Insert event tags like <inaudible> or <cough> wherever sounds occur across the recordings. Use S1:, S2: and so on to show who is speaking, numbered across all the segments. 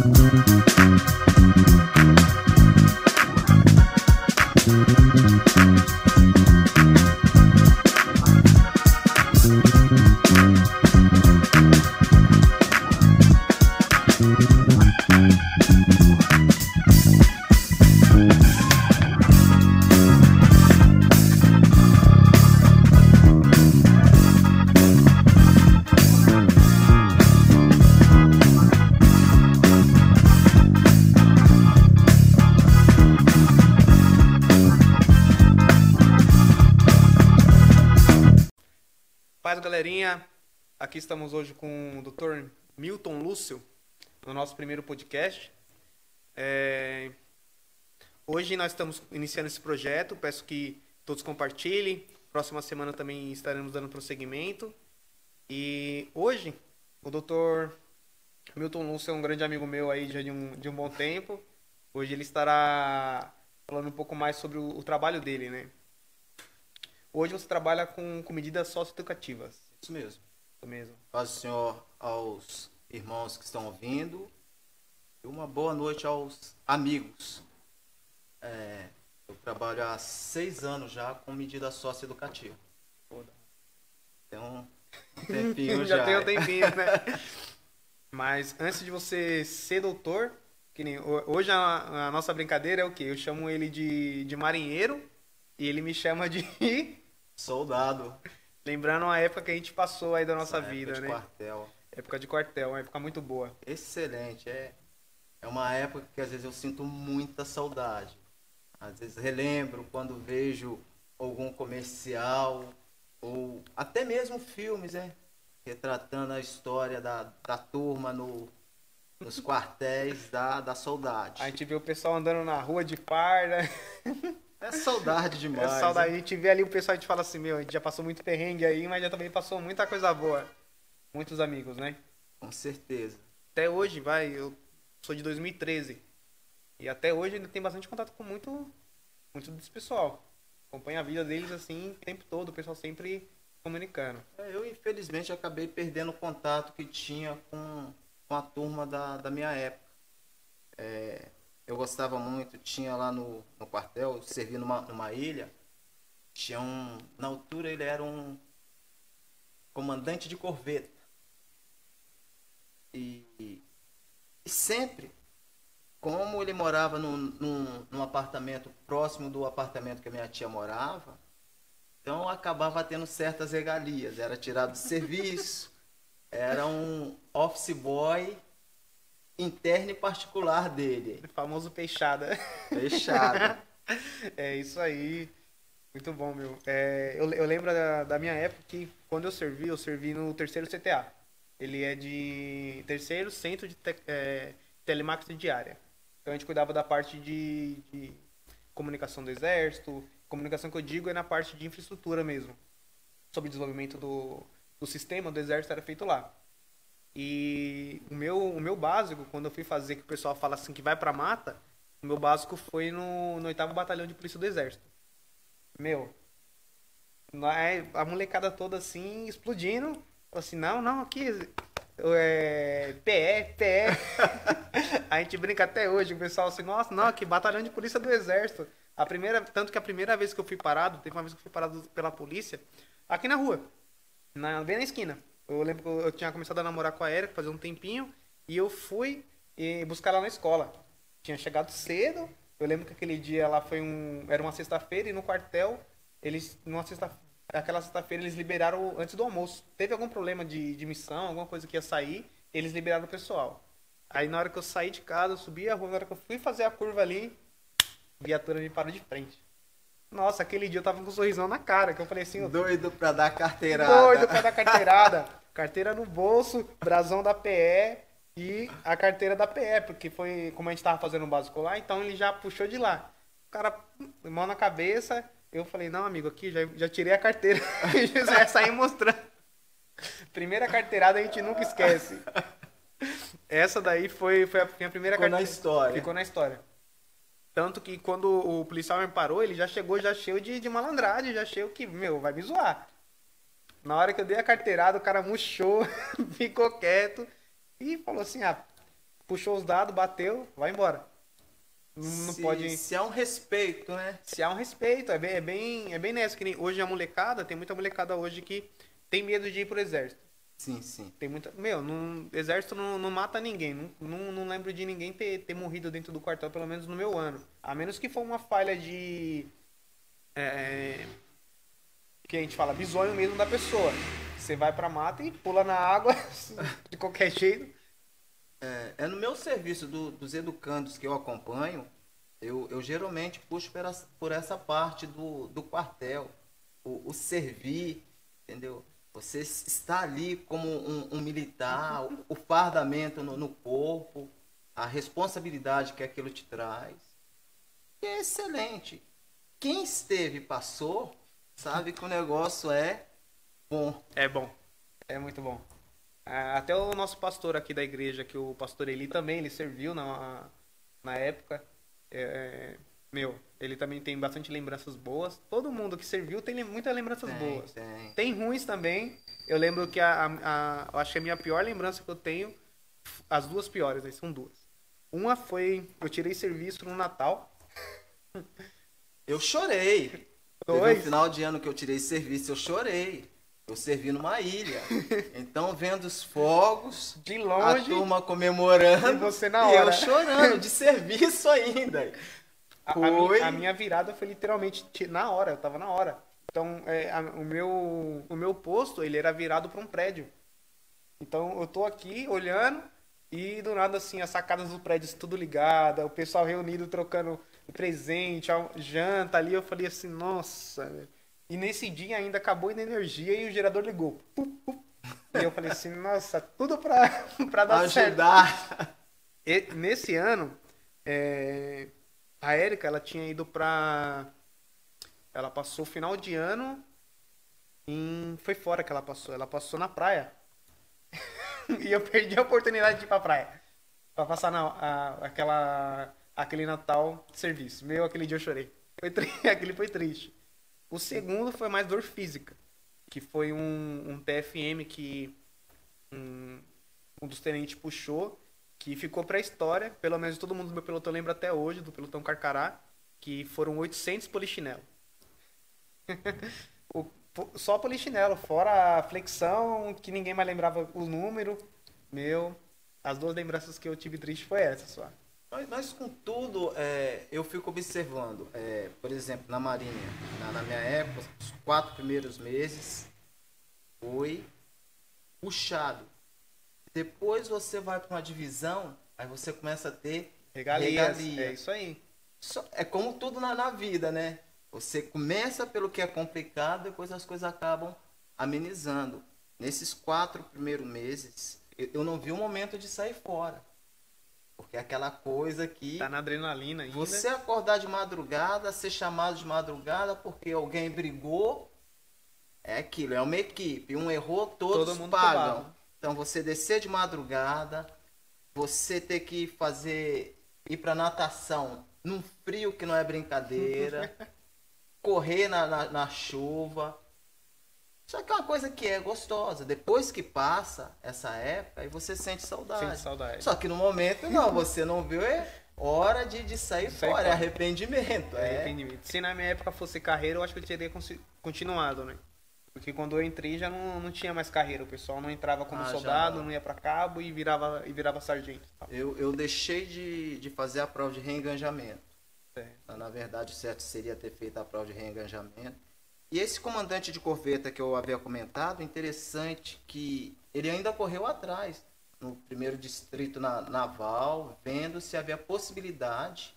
S1: Paz, Aqui estamos hoje com o Dr. Milton Lúcio, no nosso primeiro podcast. É, Hoje nós estamos iniciando esse projeto, peço que todos compartilhem. Próxima semana também estaremos dando prosseguimento. E hoje, o Dr. Milton Lúcio é um grande amigo meu aí já de um, de um bom tempo. Hoje ele estará falando um pouco mais sobre o, o trabalho dele, né? Hoje você trabalha com, com medidas socioeducativas.
S2: Isso mesmo.
S1: Mesmo.
S2: Paz do Senhor aos irmãos que estão ouvindo e uma boa noite aos amigos. É, eu trabalho há seis anos já com medida socioeducativa. Tem um tempinho <laughs> já.
S1: já tem um tempinho, né? <laughs> Mas antes de você ser doutor, que nem ho- hoje a, a nossa brincadeira é o quê? Eu chamo ele de, de marinheiro e ele me chama de.
S2: Soldado.
S1: Lembrando a época que a gente passou aí da nossa
S2: Essa
S1: vida,
S2: época
S1: né?
S2: de quartel.
S1: Época de quartel, uma época muito boa.
S2: Excelente. É, é uma época que às vezes eu sinto muita saudade. Às vezes relembro quando vejo algum comercial ou até mesmo filmes, né? Retratando a história da, da turma no, nos quartéis da, da saudade.
S1: A gente vê o pessoal andando na rua de farda. <laughs>
S2: É saudade
S1: É
S2: demais.
S1: saudade. A
S2: né?
S1: gente vê ali o pessoal, a gente fala assim, meu, a gente já passou muito perrengue aí, mas já também passou muita coisa boa. Muitos amigos, né?
S2: Com certeza.
S1: Até hoje, vai, eu sou de 2013. E até hoje ainda tem bastante contato com muito, muito desse pessoal. Acompanha a vida deles assim o tempo todo, o pessoal sempre comunicando.
S2: É, Eu, infelizmente, acabei perdendo o contato que tinha com, com a turma da, da minha época. É, eu gostava muito, tinha lá no, no quartel, eu servi numa, numa ilha, tinha um. Na altura ele era um comandante de corveta. E, e sempre, como ele morava num, num, num apartamento próximo do apartamento que a minha tia morava, então acabava tendo certas regalias. Era tirado do serviço, era um office boy interno e particular dele.
S1: O famoso peixada.
S2: Fechado. <laughs>
S1: é isso aí. Muito bom, meu. É, eu, eu lembro da, da minha época que quando eu servi, eu servi no terceiro CTA. Ele é de terceiro centro de te, é, telemarketing diária. Então a gente cuidava da parte de, de comunicação do exército. Comunicação que eu digo é na parte de infraestrutura mesmo. Sobre desenvolvimento do, do sistema do exército era feito lá. E o meu, o meu básico, quando eu fui fazer, que o pessoal fala assim que vai pra mata, o meu básico foi no, no 8 Batalhão de Polícia do Exército. Meu, aí a molecada toda assim, explodindo. Falou assim, não, não, aqui é PE, PE. <laughs> a gente brinca até hoje, o pessoal assim, nossa, não, aqui batalhão de polícia do exército. A primeira, tanto que a primeira vez que eu fui parado, teve uma vez que eu fui parado pela polícia, aqui na rua, na, bem na esquina. Eu lembro que eu, tinha começado a namorar com a Erika, fazer um tempinho, e eu fui e buscar ela na escola. Tinha chegado cedo, eu lembro que aquele dia lá foi um, era uma sexta-feira e no quartel, eles, numa sexta, aquela sexta-feira eles liberaram antes do almoço. Teve algum problema de, de missão, alguma coisa que ia sair, eles liberaram o pessoal. Aí na hora que eu saí de casa, eu subi a rua, na hora que eu fui fazer a curva ali, a viatura me parou de frente. Nossa, aquele dia eu tava com um sorrisão na cara, que eu falei assim,
S2: Doido pra dar carteirada.
S1: doido pra dar carteirada. Carteira no bolso, brasão da PE e a carteira da PE, porque foi como a gente tava fazendo o básico lá, então ele já puxou de lá. O cara, mão na cabeça, eu falei, não, amigo, aqui já, já tirei a carteira. <laughs> e já saí mostrando. Primeira carteirada a gente nunca esquece. Essa daí foi, foi a minha primeira
S2: Ficou na
S1: carteira.
S2: história.
S1: Ficou na história. Tanto que quando o policial me parou, ele já chegou já cheio de, de malandragem, já cheio que, meu, vai me zoar. Na hora que eu dei a carteirada, o cara murchou, <laughs> ficou quieto e falou assim, ah, puxou os dados, bateu, vai embora. Não,
S2: se,
S1: pode.
S2: Se há um respeito, né?
S1: Se há um respeito, é bem, é bem, é bem nessa. Que nem hoje a molecada, tem muita molecada hoje que tem medo de ir pro exército.
S2: Sim, sim.
S1: Tem muita. Meu, não, exército não, não mata ninguém. Não, não, não lembro de ninguém ter, ter morrido dentro do quartel, pelo menos no meu ano. A menos que for uma falha de. É, que a gente fala, bisonho mesmo da pessoa. Você vai pra mata e pula na água <laughs> de qualquer jeito.
S2: É, é no meu serviço do- dos educandos que eu acompanho, eu, eu geralmente puxo por essa, por essa parte do, do quartel, o, o servir, entendeu? Você está ali como um, um militar, o, fardamento no, no corpo, a responsabilidade que aquilo te traz. E é excelente. Quem esteve e passou, sabe que o negócio é bom.
S1: É bom. É muito bom. Ah, Até o nosso pastor aqui da igreja, que o pastor Eli também, ele serviu na, na época. É, meu, ele também tem bastante lembranças boas. Todo mundo que serviu tem muitas lembranças
S2: Tem,
S1: boas.
S2: tem.
S1: Tem ruins também. Eu lembro que a, a- a- acho que a minha pior lembrança que eu tenho, as duas piores, aí são duas. Uma foi, eu tirei serviço no Natal.
S2: Eu chorei.
S1: Dois.
S2: um final de ano que eu tirei serviço, eu chorei. Eu servi numa ilha. <laughs> Então, vendo os fogos,
S1: De
S2: a
S1: longe,
S2: turma comemorando,
S1: E você na
S2: e
S1: hora.
S2: eu chorando, de serviço ainda.
S1: A, a
S2: Foi.
S1: mi- a minha virada foi literalmente na hora, eu tava na hora. Então, é, a- o, meu, o meu posto, ele era virado para um prédio. Então, eu tô aqui olhando e do nada, assim, as sacadas do prédio tudo ligada, o pessoal reunido trocando presente, janta ali. Eu falei assim, nossa. velho. E nesse dia ainda acabou a energia e o gerador ligou. Pup, pup. E eu falei assim, nossa, tudo pra, <laughs> pra dar certo.
S2: Ajudar.
S1: Nesse ano, é, a Érica, ela tinha ido pra. Ela passou o final de ano em. Foi fora que ela passou. Ela passou na praia. <laughs> e eu perdi a oportunidade de ir pra praia. Pra passar na, a- aquela, aquele Natal de serviço. Meu, aquele dia eu chorei. Foi <laughs> aquele foi triste. O segundo foi mais dor física. Que foi um, um TFM que um, um dos tenentes puxou, que ficou pra história, pelo menos todo mundo do meu pelotão lembra até hoje, do pelotão Carcará, que foram 800 polichinelo. <laughs> O- só polichinelo, fora a flexão, que ninguém mais lembrava o número. Meu, as duas lembranças que eu tive triste foi essa só.
S2: Mas, mas contudo, é, eu fico observando, é, por exemplo, na Marinha, na, na minha época, os quatro primeiros meses foi puxado. Depois você vai para uma divisão, aí você começa a ter
S1: Regalias,
S2: Regalia.
S1: é isso aí.
S2: Só- é como tudo na, na vida, né? Você começa pelo que é complicado, depois as coisas acabam amenizando. Nesses quatro primeiros meses, eu, eu não vi um momento de sair fora. Porque é aquela coisa que
S1: Tá na adrenalina ainda.
S2: você acordar de madrugada, ser chamado de madrugada porque alguém brigou, é aquilo, é uma equipe. Um errou, todos
S1: Todo mundo
S2: pagam. Então você descer de madrugada, você ter que fazer ir para natação num frio que não é brincadeira, <laughs> correr na, na, na chuva. Só que é uma coisa que é gostosa. Depois que passa essa época, aí você sente saudade.
S1: Sente saudade.
S2: Só que no momento não, você não viu, é hora de, de sair fora, é arrependimento.
S1: É,
S2: É,
S1: arrependimento. Se na minha época fosse carreira, eu acho que eu teria continuado, né? Porque quando eu entrei já não, não tinha mais carreira. O pessoal não entrava como
S2: Ah,
S1: soldado,
S2: não.
S1: não. ia pra cabo e virava, e virava sargento. tal.
S2: eu, eu deixei de, de fazer a prova de reenganjamento.
S1: É.
S2: Na verdade, o certo seria ter feito a prova de reenganjamento. E esse comandante de corveta que eu havia comentado, interessante que ele ainda correu atrás, no primeiro distrito na- naval, vendo se havia possibilidade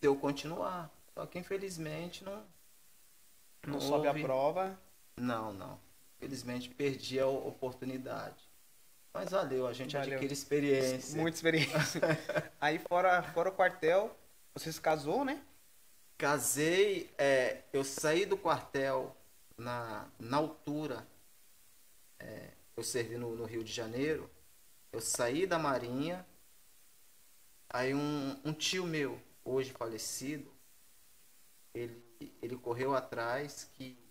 S2: de eu continuar. Só que infelizmente não.
S1: Não sobe a
S2: houve.
S1: prova.
S2: Não, não. Infelizmente perdi a oportunidade. Mas valeu, a gente
S1: Valeu.
S2: adquire experiência.
S1: Muita experiência. <laughs> Aí fora, fora o quartel, você se casou, né?
S2: Casei, é, eu saí do quartel na, na altura, é, eu servi no, no Rio de Janeiro, eu saí da Marinha, aí um, um tio meu, hoje falecido, ele, ele correu atrás que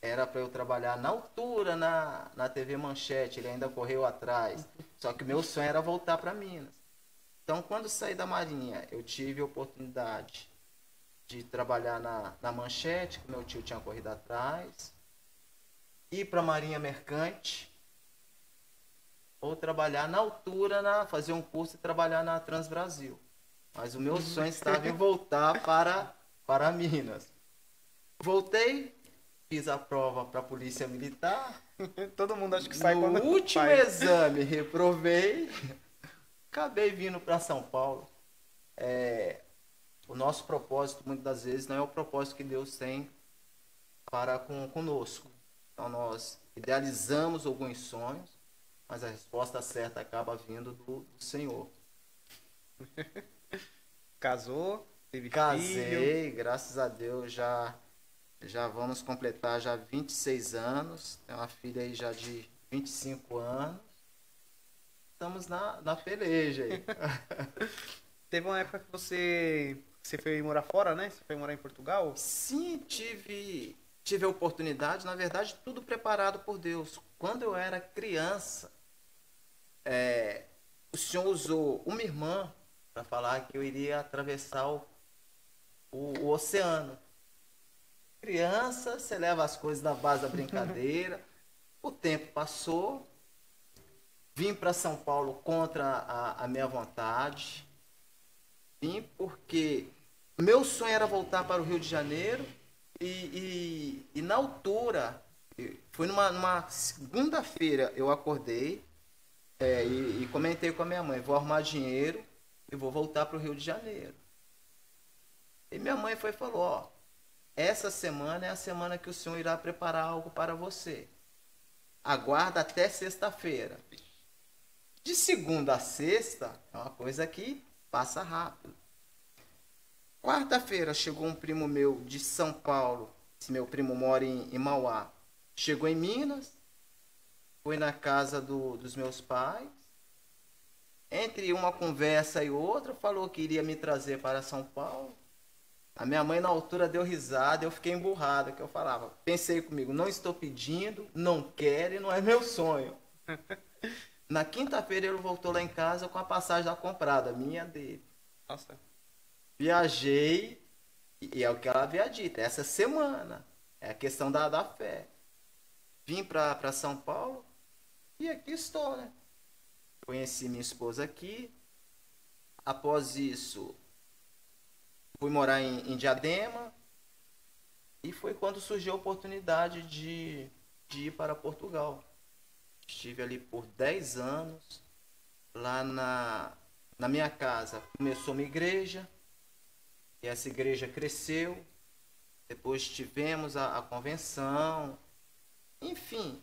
S2: era para eu trabalhar na altura na, na TV Manchete, ele ainda correu atrás. Só que meu sonho era voltar para Minas. Então, quando saí da Marinha, eu tive a oportunidade de trabalhar na, na Manchete, que meu tio tinha corrido atrás, ir para a Marinha Mercante, ou trabalhar na altura, na, fazer um curso e trabalhar na Transbrasil. Mas o meu sonho estava em voltar para, para Minas. Voltei, fiz a prova para a Polícia Militar. <laughs>
S1: Todo mundo acha que sai
S2: no
S1: quando
S2: último
S1: faz.
S2: exame, <laughs> reprovei. Acabei vindo para São Paulo. É, o nosso propósito, muitas das vezes, não é o propósito que Deus tem para com, conosco. Então, nós idealizamos alguns sonhos, mas a resposta certa acaba vindo do, do Senhor. <laughs>
S1: Casou, teve filho.
S2: Casei, graças a Deus, já, já vamos completar já 26 anos. Tenho uma filha aí já de 25 anos. Estamos na, na peleja aí. <laughs>
S1: Teve uma época que você, você foi morar fora, né? Você foi morar em Portugal?
S2: Sim, tive, tive a oportunidade, na verdade, tudo preparado por Deus. Quando eu era criança, é, o Senhor usou uma irmã para falar que eu iria atravessar o, o, o oceano. Criança, você leva as coisas na base da brincadeira. <laughs> o tempo passou, vim para São Paulo contra a, a minha vontade. Vim porque meu sonho era voltar para o Rio de Janeiro e, e, e na altura, foi numa, numa segunda-feira, eu acordei é, e, e, comentei com a minha mãe, vou arrumar dinheiro e vou voltar para o Rio de Janeiro. E minha mãe foi e falou, ó, essa semana é a semana que o senhor irá preparar algo para você. Aguarda até sexta-feira. De segunda a sexta é uma coisa que passa rápido. Quarta-feira chegou um primo meu de São Paulo. Esse meu primo mora em, em Mauá. Chegou em Minas, foi na casa do, dos meus pais. Entre uma conversa e outra, falou que iria me trazer para São Paulo. A minha mãe, na altura, deu risada, eu fiquei emburrado, que eu falava. Pensei comigo, não estou pedindo, não quero e não é meu sonho. <laughs> Na quinta-feira ele voltou lá em casa com a passagem já comprada, minha dele.
S1: Nossa.
S2: Viajei, e é o que ela havia dito, essa semana. É a questão da, da fé. Vim para São Paulo e aqui estou, né? Conheci minha esposa aqui. Após isso, fui morar em, em Diadema. E foi quando surgiu a oportunidade de, de ir para Portugal. Estive ali por 10 anos. Lá na, na minha casa começou uma igreja. E essa igreja cresceu. Depois tivemos a, a convenção. Enfim,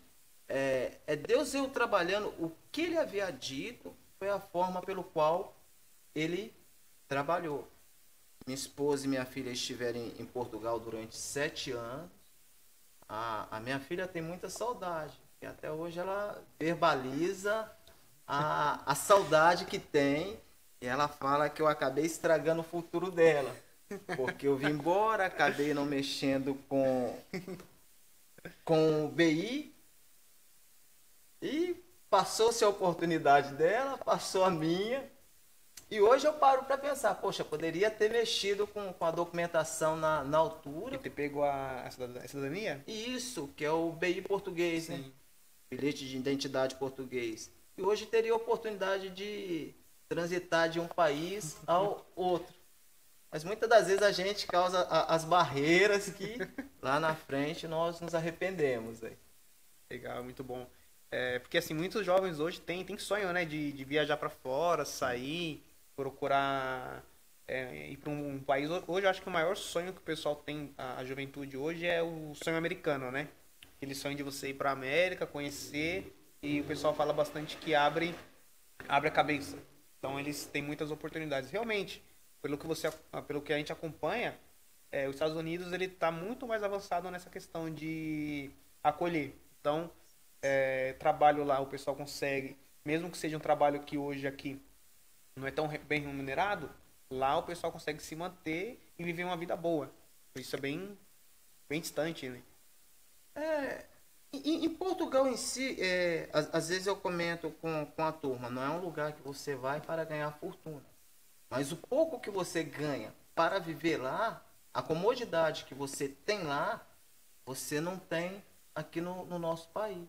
S2: é, é, Deus eu trabalhando. O que ele havia dito foi a forma pelo qual ele trabalhou. Minha esposa e minha filha estiveram em, em Portugal durante sete anos. A, a minha filha tem muita saudade. E até hoje ela verbaliza a, a saudade que tem. E ela fala que eu acabei estragando o futuro dela. Porque eu vim embora, acabei não mexendo com, com o BI. E passou-se a oportunidade dela, passou a minha. E hoje eu paro para pensar, poxa, poderia ter mexido com, com a documentação na, na altura.
S1: E te pegou a, a cidadania?
S2: Isso, que é o BI português, Sim. né? Bilhete de identidade português. E hoje teria a oportunidade de transitar de um país ao outro. Mas muitas das vezes a gente causa a, as barreiras que lá na frente nós nos arrependemos. Aí.
S1: Legal, muito bom. É, porque assim, muitos jovens hoje têm, têm sonho, né, de, de viajar para fora, sair, procurar é, ir para um, país. Hoje eu acho que o maior sonho que o pessoal tem, a, a juventude hoje, é o sonho americano, né? Aquele sonho de você ir para América, conhecer, e o pessoal fala bastante que abre, abre a cabeça. Então eles têm muitas oportunidades. Realmente, pelo que, você, pelo que a gente acompanha, é, os Estados Unidos ele está muito mais avançado nessa questão de acolher. Então, é, trabalho lá o pessoal consegue, mesmo que seja um trabalho que hoje aqui não é tão bem remunerado, lá o pessoal consegue se manter e viver uma vida boa. Isso é bem, bem distante, né?
S2: É, em, em Portugal em si, é, às, às vezes eu comento com, com a turma, não é um lugar que você vai para ganhar fortuna. Mas o pouco que você ganha para viver lá, a comodidade que você tem lá, você não tem aqui no, no nosso país.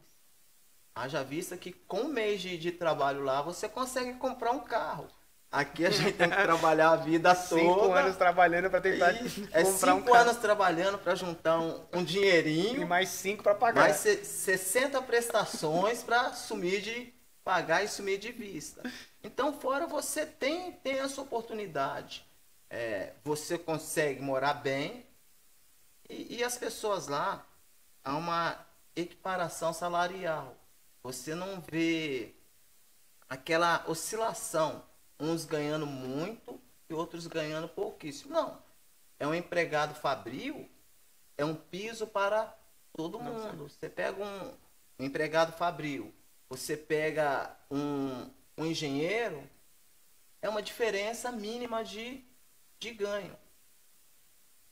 S2: Haja vista que com um mês de, de trabalho lá, você consegue comprar um carro. Aqui a gente tem que trabalhar a vida <laughs> toda.
S1: Cinco anos trabalhando para tentar
S2: E <laughs> é
S1: comprar
S2: cinco
S1: um carro.
S2: anos trabalhando para juntar um, um
S1: E
S2: dinheirinho,
S1: mais cinco para pagar.
S2: mais se- 60 prestações para sumir de pagar e sumir de vista. Então, fora você tem, tem essa oportunidade. É, você consegue morar bem e, e as pessoas lá há uma equiparação salarial. Você não vê aquela oscilação, uns ganhando muito e outros ganhando pouquíssimo. Não. É um empregado fabril, é um piso para todo mundo. Você pega um, um empregado fabril, você pega um, um engenheiro, é uma diferença mínima de, de ganho.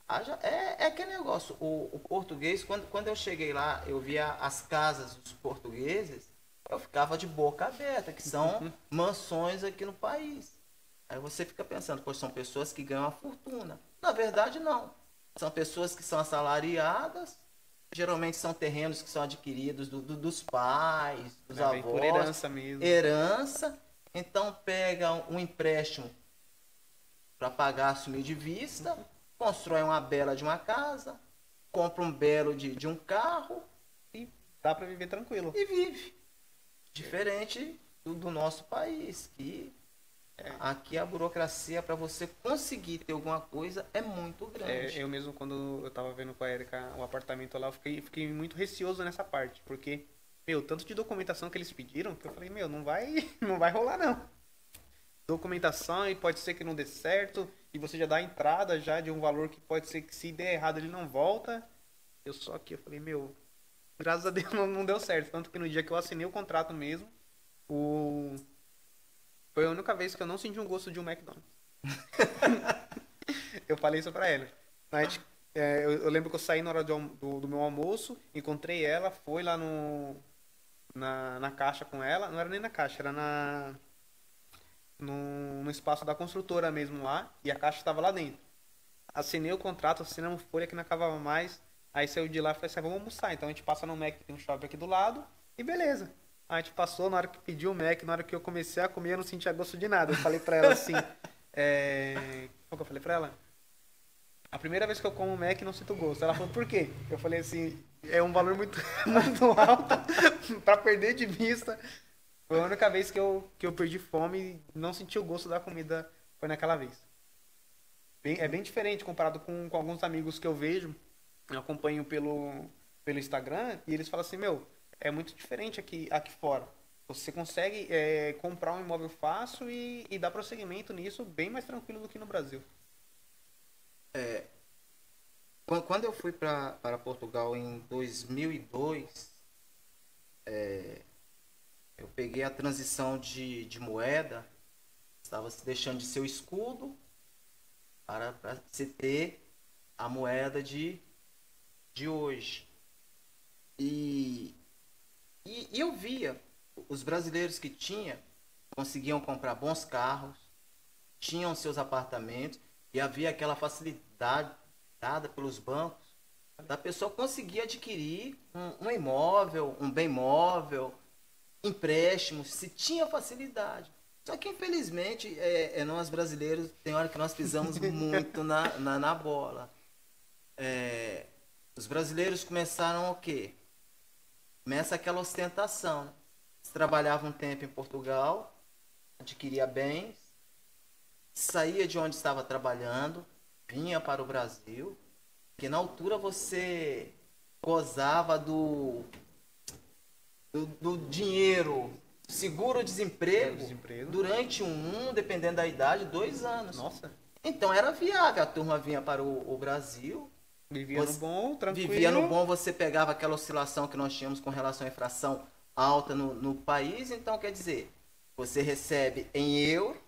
S2: Haja- É, é aquele negócio. O, o português, quando, quando eu cheguei lá, eu via as casas dos portugueses, eu ficava de boca aberta, que são mansões aqui no país. Aí você fica pensando, pois são pessoas que ganham uma fortuna. Na verdade, não. São pessoas que são assalariadas, geralmente são terrenos que são adquiridos do- do- dos pais, dos
S1: É,
S2: avós,
S1: por herança mesmo.
S2: herança, então pega um empréstimo para pagar assumir de vista, constrói uma bela de uma casa, compra um belo de, de um carro
S1: E dá para viver tranquilo.
S2: e vive. Diferente do, do nosso país, que aqui a burocracia para você conseguir ter alguma coisa é muito
S1: É,
S2: grande.
S1: eu mesmo, quando eu tava vendo com a Erika o apartamento lá, eu fiquei, fiquei muito receoso nessa parte, porque, meu, tanto de documentação que eles pediram, que eu falei, meu, não vai, <laughs> não vai rolar não. Documentação e pode ser que não dê certo, e você já dá a entrada já de um valor que pode ser que se der errado ele não volta. Eu só que eu falei, meu, graças a Deus <laughs> não, não deu certo, tanto que no dia que eu assinei o contrato mesmo, o foi a única vez que eu não senti um gosto de um McDonald's. <laughs> eu falei isso pra ela. A gente, é, eu, eu lembro que eu saí na hora almo- do, do meu almoço, encontrei ela, foi lá no na, na caixa com ela. Não era nem na caixa, era na no, no espaço da construtora mesmo lá, e a caixa estava lá dentro. Assinei o contrato, assinamos folha que não acabava mais. Aí saiu de lá e falei assim, "Ah, vamos almoçar. Então a gente passa no Mac, tem um shopping aqui do lado, e beleza. A gente passou, na hora que pediu o Mac, na hora que eu comecei a comer, eu não sentia gosto de nada. Eu falei pra ela assim, <laughs> é... Que eu falei pra ela? A primeira vez que eu como Mac, não sinto gosto. Ela falou, por quê? Eu falei assim, é um valor muito, <laughs> muito alto <laughs> pra perder de vista. Foi a única vez que eu, que eu perdi fome e não senti o gosto da comida, foi naquela vez. Bem- é bem diferente comparado com, com alguns amigos que eu vejo, eu acompanho pelo, pelo Instagram, e eles falam assim, meu, é muito diferente aqui, aqui fora. Você consegue é, comprar um imóvel fácil e, e dar prosseguimento nisso bem mais tranquilo do que no Brasil.
S2: Quan- Quando eu fui para Portugal em 2002, é, eu peguei a transição de, de moeda, estava se deixando de ser o escudo para, para se ter a moeda de, de hoje. E, e, e eu via os brasileiros que tinham conseguiam comprar bons carros, tinham seus apartamentos e havia aquela facilidade dada pelos bancos da pessoa conseguir adquirir um, um imóvel, um bem móvel, empréstimos, se tinha facilidade. Só que infelizmente é, é nós brasileiros tem hora que nós pisamos <laughs> muito na, na, na bola. É, os brasileiros começaram o quê? Começa aquela ostentação. Você trabalhava um tempo em Portugal, adquiria bens, saía de onde estava trabalhando, vinha para o Brasil, que na altura você gozava do, do, do dinheiro, seguro-desemprego,
S1: Desemprego.
S2: durante um, dependendo da idade, dois anos.
S1: Nossa,
S2: Então era viável, a turma vinha para o, o Brasil,
S1: vivia
S2: Você
S1: no bom, tranquilo.
S2: vivia no bom, você pegava aquela oscilação que nós tínhamos com relação à inflação alta no, no país, então quer dizer, você recebe em euro,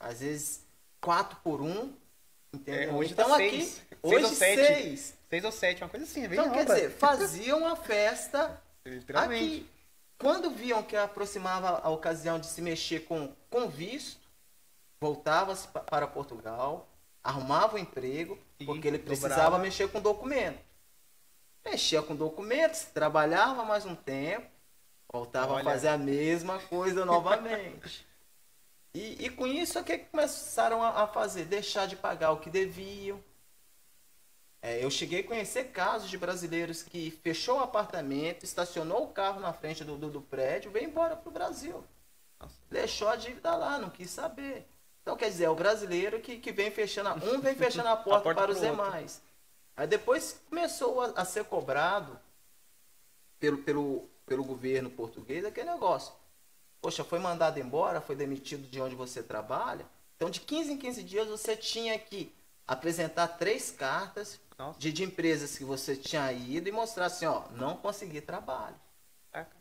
S2: às vezes 4 por 1, entendeu?
S1: É, hoje
S2: então
S1: tá
S2: aqui,
S1: seis.
S2: Hoje
S1: ou sete.
S2: seis.
S1: Seis ou sete, uma coisa assim, é
S2: Então, quer dizer, faziam uma festa
S1: Literalmente.
S2: aqui. Quando viam que aproximava a ocasião de se mexer com, com visto, voltava-se pa- para Portugal, arrumava um emprego,
S1: E
S2: porque ele
S1: dobrava.
S2: precisava mexer com documento. Mexia com documentos, trabalhava mais um tempo, voltava
S1: Olha.
S2: a fazer a mesma coisa novamente. <laughs> E, e com isso, o que que começaram a, a fazer? Deixar de pagar o que deviam. É, eu cheguei a conhecer casos de brasileiros que fechou o apartamento, estacionou o carro na frente do, do, do prédio, veio embora para o Brasil.
S1: Nossa.
S2: Deixou a dívida lá, não quis saber. Então, quer dizer, é o brasileiro que, que vem fechando, a- um vem fechando a <laughs> porta,
S1: porta
S2: para os demais. Aí depois começou a, a ser cobrado pelo, pelo, pelo governo português aquele negócio. Poxa, foi mandado embora, foi demitido de onde você trabalha. Então, de 15 em 15 dias, você tinha que apresentar três cartas de, de empresas que você tinha ido e mostrar assim, ó, não consegui trabalho.
S1: Caraca.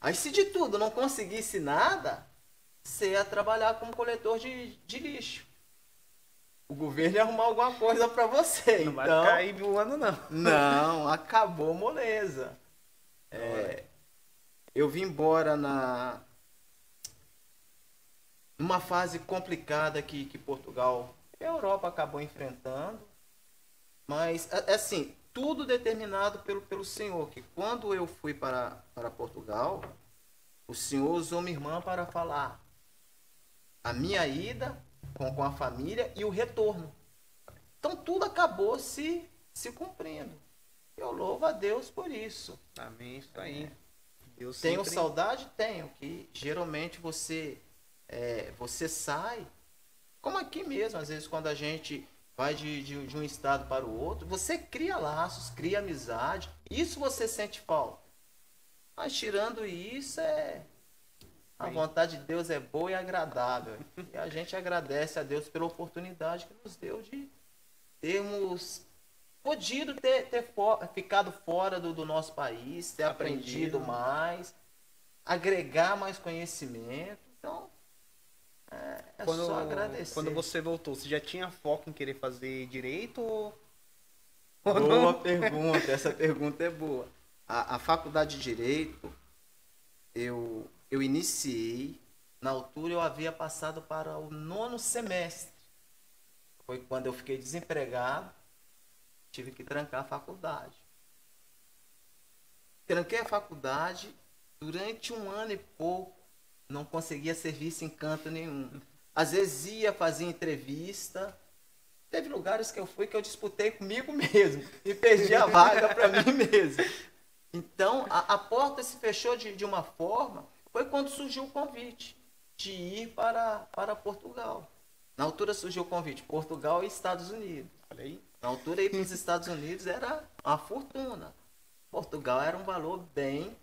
S2: Aí se de tudo não conseguisse nada, você ia trabalhar como coletor de, de lixo. O governo ia arrumar alguma coisa para você.
S1: Não vai
S2: então,
S1: cair voando, não.
S2: não, acabou moleza. É, eu vim embora na numa fase complicada que, que Portugal a Europa acabou enfrentando. Mas, é- é assim, tudo determinado pelo, pelo Senhor. Que quando eu fui para, para Portugal, o Senhor usou minha irmã para falar a minha ida com, com a família e o retorno. Então tudo acabou se, se cumprindo. Eu louvo a Deus por isso.
S1: Amém, isso aí. Deus
S2: Tenho
S1: sempre-
S2: saudade? Tenho. Que geralmente você, é, você sai, como aqui mesmo, às vezes quando a gente vai de, de, de um estado para o outro, você cria laços, cria amizade. Isso você sente falta. Mas tirando isso, é. A vontade de Deus é boa e agradável. E a gente agradece a Deus pela oportunidade que nos deu de termos podido ter, ter ficado fora do, do nosso país, ter aprendido,
S1: Aprendido.
S2: mais, agregar mais conhecimento. Então, é, é
S1: Quando,
S2: só agradecer.
S1: quando você voltou, você já tinha foco em querer fazer direito ou, <laughs> ou
S2: Boa pergunta, essa <laughs> pergunta é boa. A, a faculdade de Direito, eu, eu iniciei, na altura eu havia passado para o nono semestre. Foi quando eu fiquei desempregado, tive que trancar a faculdade. Tranquei a faculdade, durante um ano e pouco, não conseguia serviço em canto nenhum. Às vezes ia fazer entrevista, Teve lugares que eu fui que eu disputei comigo <laughs> mesmo e perdi a vaga para mim mesmo. Então, a, a porta se fechou de, de uma forma, foi quando surgiu o convite de ir para, para Portugal. Na altura surgiu o convite, Portugal e Estados Unidos.
S1: Aí.
S2: Na altura ir para os Estados Unidos era uma fortuna. Portugal era um valor bem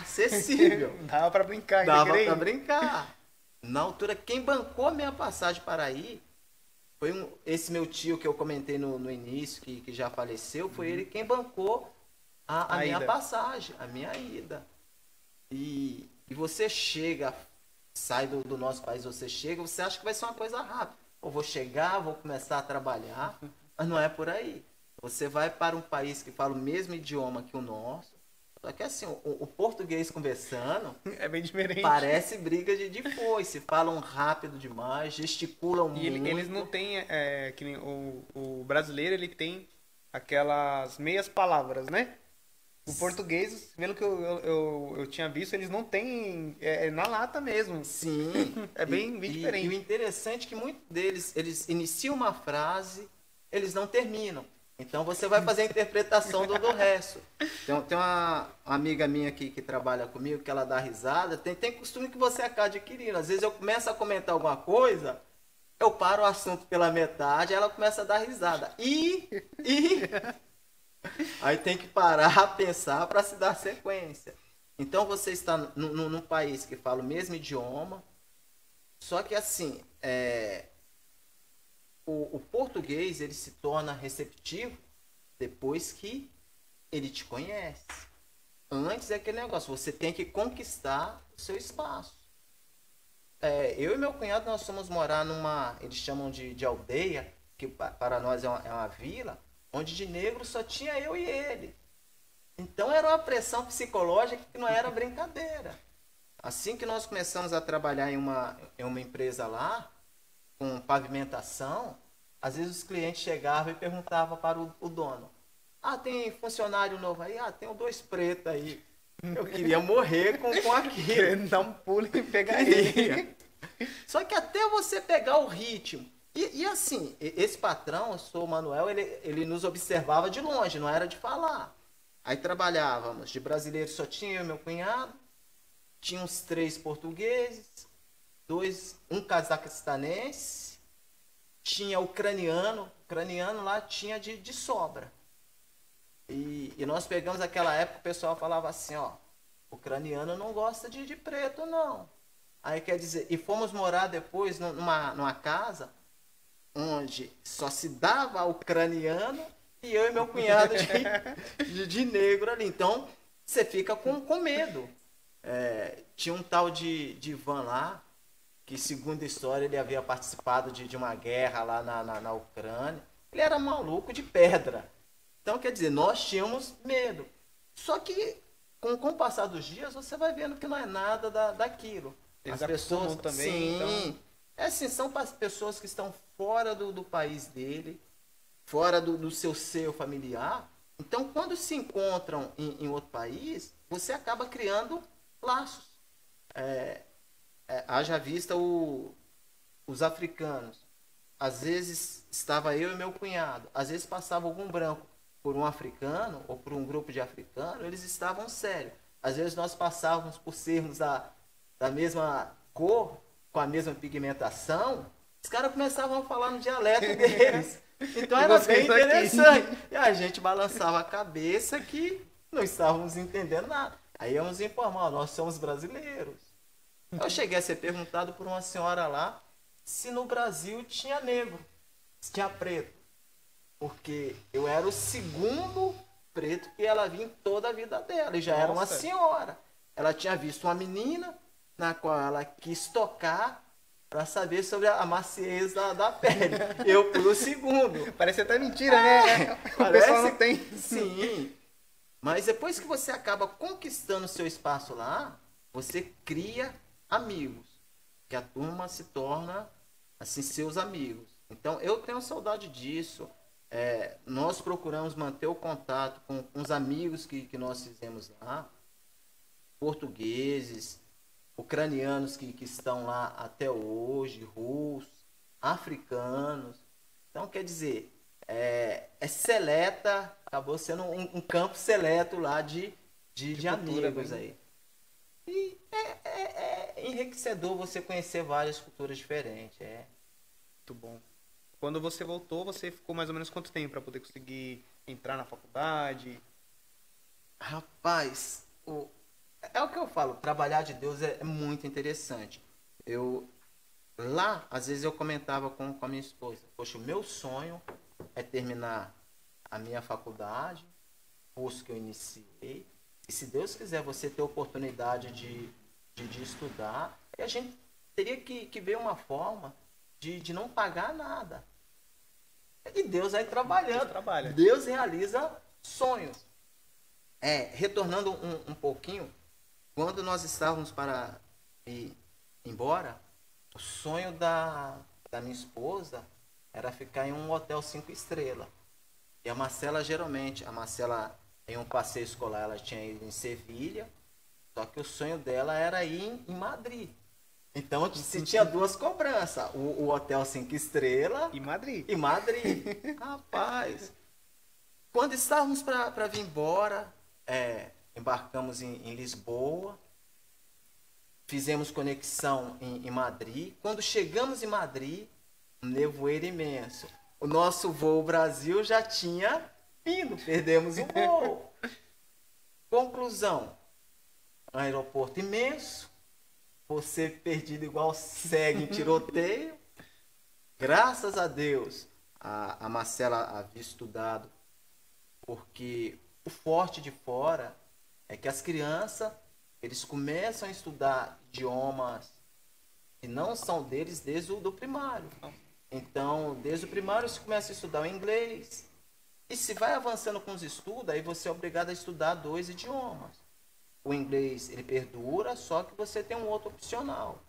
S2: acessível. <laughs>
S1: Dava pra brincar,
S2: Dava
S1: ir.
S2: brincar. Na altura, quem bancou minha passagem para ir foi um, esse meu tio que eu comentei no, no início, que, que já faleceu, foi ele quem bancou a, a
S1: A
S2: minha
S1: ida.
S2: passagem, a minha ida. E, e você chega, sai do, do nosso país, você chega, você acha que vai ser uma coisa rápida. Eu vou chegar, vou começar a trabalhar, mas não é por aí. Você vai para um país que fala o mesmo idioma que o nosso, só que assim, o, o português conversando, <laughs>
S1: É bem diferente.
S2: Parece briga de, de foice. Falam rápido demais, gesticulam
S1: E
S2: muito.
S1: eles não têm, é, que o, o brasileiro, ele tem aquelas meias palavras, né? O português, pelo que eu, eu, eu, eu tinha visto, eles não têm, é, é na lata mesmo.
S2: Sim. <laughs>
S1: É bem-
S2: E-
S1: bem
S2: e-
S1: diferente.
S2: E, o interessante é que muitos deles, eles iniciam uma frase, eles não terminam. Então você vai fazer a interpretação do, do resto. Tem, tem uma amiga minha aqui que trabalha comigo, que ela dá risada, tem, tem costume que você acaba adquirindo. Às vezes eu começo a comentar alguma coisa, eu paro o assunto pela metade, ela começa a dar risada. E, e <laughs> Aí tem que parar, pensar para se dar sequência. Então você está num, num- num país que fala o mesmo idioma, só que assim, é, o, o português ele se torna receptivo depois que ele te conhece. Antes é aquele negócio, você tem que conquistar o seu espaço. É, eu e meu cunhado nós fomos morar numa, eles chamam de, de aldeia, que pa- para nós é uma, é uma vila, onde de negro só tinha eu e ele. Então era uma pressão psicológica que não era <laughs> brincadeira. Assim que nós começamos a trabalhar em uma, em uma empresa lá, com pavimentação, às vezes os clientes chegavam e perguntavam para o, o dono: Ah, tem funcionário novo aí? Ah, tem dois pretos aí. Eu queria morrer com, com aquilo. <laughs>
S1: Dar um pulo e pegar ele. <laughs>
S2: Só que até você pegar o ritmo. E, e assim, esse patrão, o sou Manuel, ele, ele nos observava de longe, não era de falar. Aí trabalhávamos, de brasileiro só tinha eu e meu cunhado, tinha uns três portugueses, dois, um cazaquestanense, tinha ucraniano, ucraniano lá tinha de, de sobra. E, e, nós pegamos aquela época, o pessoal falava assim, ó, ucraniano não gosta de, de preto, não. Aí quer dizer, e fomos morar depois numa, numa casa onde só se dava ucraniano e eu e meu cunhado de, <laughs> de, de negro ali. Então, você fica com, com medo. É, tinha um tal de, de Ivan lá, que segundo a história ele havia participado de, de uma guerra lá na, na, na Ucrânia. Ele era maluco de pedra. Então, quer dizer, nós tínhamos medo. Só que, com, com o passar dos dias, você vai vendo que não é nada da, daquilo.
S1: Eles As pessoas também. Sim, então...
S2: é assim, são pessoas que estão fora do, do país dele, fora do, do seu seio familiar. Então, quando se encontram em, em outro país, você acaba criando laços. É, é, haja vista o, os africanos. Às vezes estava eu e meu cunhado, às vezes passava algum branco por um africano ou por um grupo de africanos, eles estavam sérios. Às vezes nós passávamos por sermos da, da mesma cor, com a mesma pigmentação, os caras começavam a falar no dialeto <laughs> deles. Então era bem interessante. Aqui. E a gente balançava a cabeça que não estávamos entendendo nada. Aí íamos informar, nós somos brasileiros. Eu cheguei a ser perguntado por uma senhora lá se no Brasil tinha negro, se tinha preto. Porque eu era o segundo preto que ela via em toda a vida dela. E já Nossa. era uma senhora. Ela tinha visto uma menina na qual ela quis tocar para saber sobre a maciez da, da pele. <laughs> Eu fui o segundo.
S1: Parece até mentira, né? <laughs>
S2: o Parece, pessoal não tem. Sim. Mas depois que você acaba conquistando seu espaço lá, você cria amigos. Que a turma se torna assim seus amigos. Então eu tenho saudade disso. É, nós procuramos manter o contato com, com os amigos que, que nós fizemos lá, portugueses, ucranianos que, que estão lá até hoje, russos, africanos. Então, quer dizer, é, é seleta, acabou sendo um, um, campo seleto lá de, de, de, de amigos aí. E é, é, é, enriquecedor você conhecer várias culturas diferentes. É.
S1: Muito bom. Quando você voltou, você ficou mais ou menos quanto tempo para poder conseguir entrar na faculdade?
S2: Rapaz, o, é o que eu falo, trabalhar de Deus é, é muito interessante. Eu lá, às vezes eu comentava com, com a minha esposa, poxa, o meu sonho é terminar a minha faculdade, curso que eu iniciei. E se Deus quiser você ter oportunidade de, de, de estudar, a gente teria que, que ver uma forma de, de não pagar nada. E Deus vai trabalhando. Deus,
S1: trabalha.
S2: Deus realiza sonhos. É, retornando um, um pouquinho, quando nós estávamos para ir embora, o sonho da, da minha esposa era ficar em um hotel cinco estrelas. E a Marcela, geralmente, a Marcela, em um passeio escolar, ela tinha ido em Sevilha, só que o sonho dela era ir em, Madrid. Então, se tinha duas cobranças, o, o hotel cinco estrelas
S1: e Madrid.
S2: E Madrid. <laughs> Rapaz. Quando estávamos para vir embora, é, embarcamos em, em, Lisboa, fizemos conexão em, em, Madrid. Quando chegamos em Madrid, um nevoeiro imenso. O nosso voo Brasil já tinha vindo, perdemos o voo. <laughs> Conclusão: aeroporto imenso, você perdido igual segue em tiroteio. Graças a Deus, a, a Marcela havia estudado, porque o forte de fora é que as crianças, eles começam a estudar idiomas que não são deles desde o do primário. Então, desde o primário você começa a estudar o inglês, E se vai avançando com os estudos, aí você é obrigado a estudar dois idiomas. O inglês, ele perdura, só que você tem um outro opcional.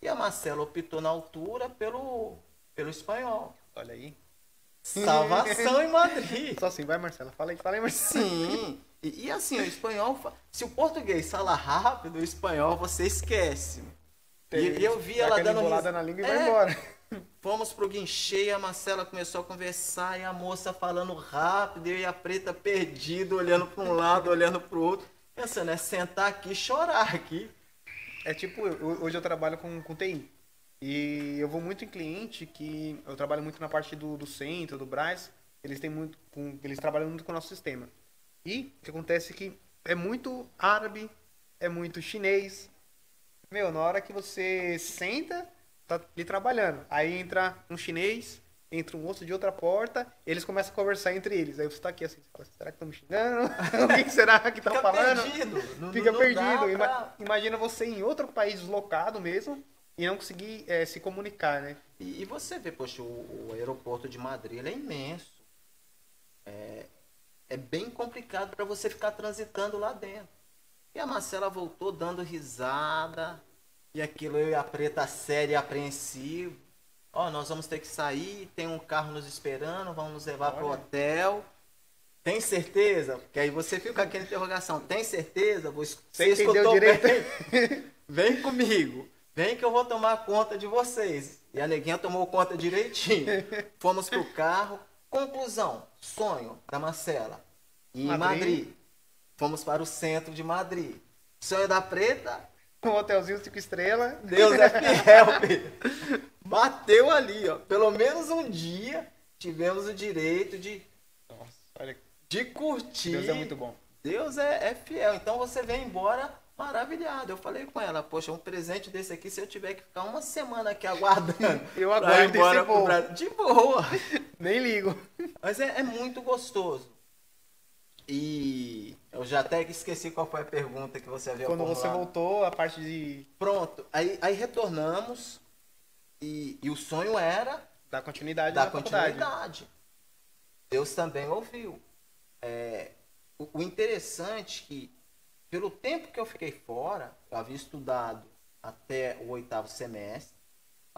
S2: E a Marcela optou na altura pelo, pelo espanhol.
S1: Olha aí.
S2: Salvação em Madrid. <laughs>
S1: Só assim, vai Marcela, fala aí, fala aí, Marcela.
S2: Sim. E, e assim, o espanhol, se o português fala rápido, o espanhol você esquece. E, e eu vi ela dando
S1: embolada
S2: ris-
S1: na língua e
S2: É,
S1: vai embora.
S2: Fomos pro guinchê, a Marcela começou a conversar e a moça falando rápido, eu e a preta perdido, olhando para um lado, olhando para o outro. Pensando, é sentar aqui chorar aqui.
S1: É tipo, eu- hoje eu trabalho com, com TI. E eu vou muito em cliente que eu trabalho muito na parte do, do centro, do Braz. Eles têm muito com, eles trabalham muito com o nosso sistema. E o que acontece é que é muito árabe, é muito chinês. Meu, na hora que você senta, tá ali trabalhando. Aí entra um chinês, entra um outro de outra porta, eles começam a conversar entre eles. Aí você tá aqui assim, fala, será que estão me xingando? <laughs> o que será que estão falando?
S2: perdido. Não-
S1: Fica
S2: não
S1: perdido. Ima-
S2: pra-
S1: Imagina você em outro país deslocado mesmo e não conseguir eh, se comunicar, né?
S2: E, e você vê, poxa, o, o aeroporto de Madrid ele é imenso. É, é bem complicado para você ficar transitando lá dentro. E a Marcela voltou dando risada. E aquilo eu e a preta séria e apreensivo. Ó, nós vamos ter que sair, tem um carro nos esperando, vamos nos levar pro
S1: Olha.
S2: hotel. Tem certeza? Porque aí você fica com aquela interrogação. Tem certeza? Você
S1: Você
S2: escutou
S1: direito?
S2: bem? <laughs> Vem comigo. Vem que eu vou tomar conta de vocês. E a neguinha tomou conta direitinho. <laughs> Fomos pro carro. Conclusão. Sonho da Marcela. Em
S1: Madrid.
S2: Madrid. Fomos para o centro de Madrid. Sonho da Preta.
S1: Um hotelzinho cinco estrelas.
S2: Deus é fiel, <laughs> Pedro. Bateu ali, ó. Pelo menos um dia tivemos o direito de,
S1: Nossa, olha,
S2: de curtir.
S1: Deus é muito bom.
S2: Deus é, é fiel. Então você vem embora maravilhado. Eu falei com ela, poxa, um presente desse aqui, se eu tiver que ficar uma semana aqui aguardando. <laughs>
S1: Eu aguardo
S2: embora
S1: voo.
S2: De boa. <laughs>
S1: Nem ligo.
S2: Mas é, é muito gostoso. E eu já até esqueci qual foi a pergunta que você havia
S1: Quando você
S2: formulado.
S1: voltou, a parte de
S2: Pronto, aí, aí retornamos e, e o sonho era
S1: dar continuidade
S2: da
S1: na faculdade.
S2: continuidade. Deus também ouviu. É, o, o interessante é que, pelo tempo que eu fiquei fora, eu havia estudado até o oitavo semestre,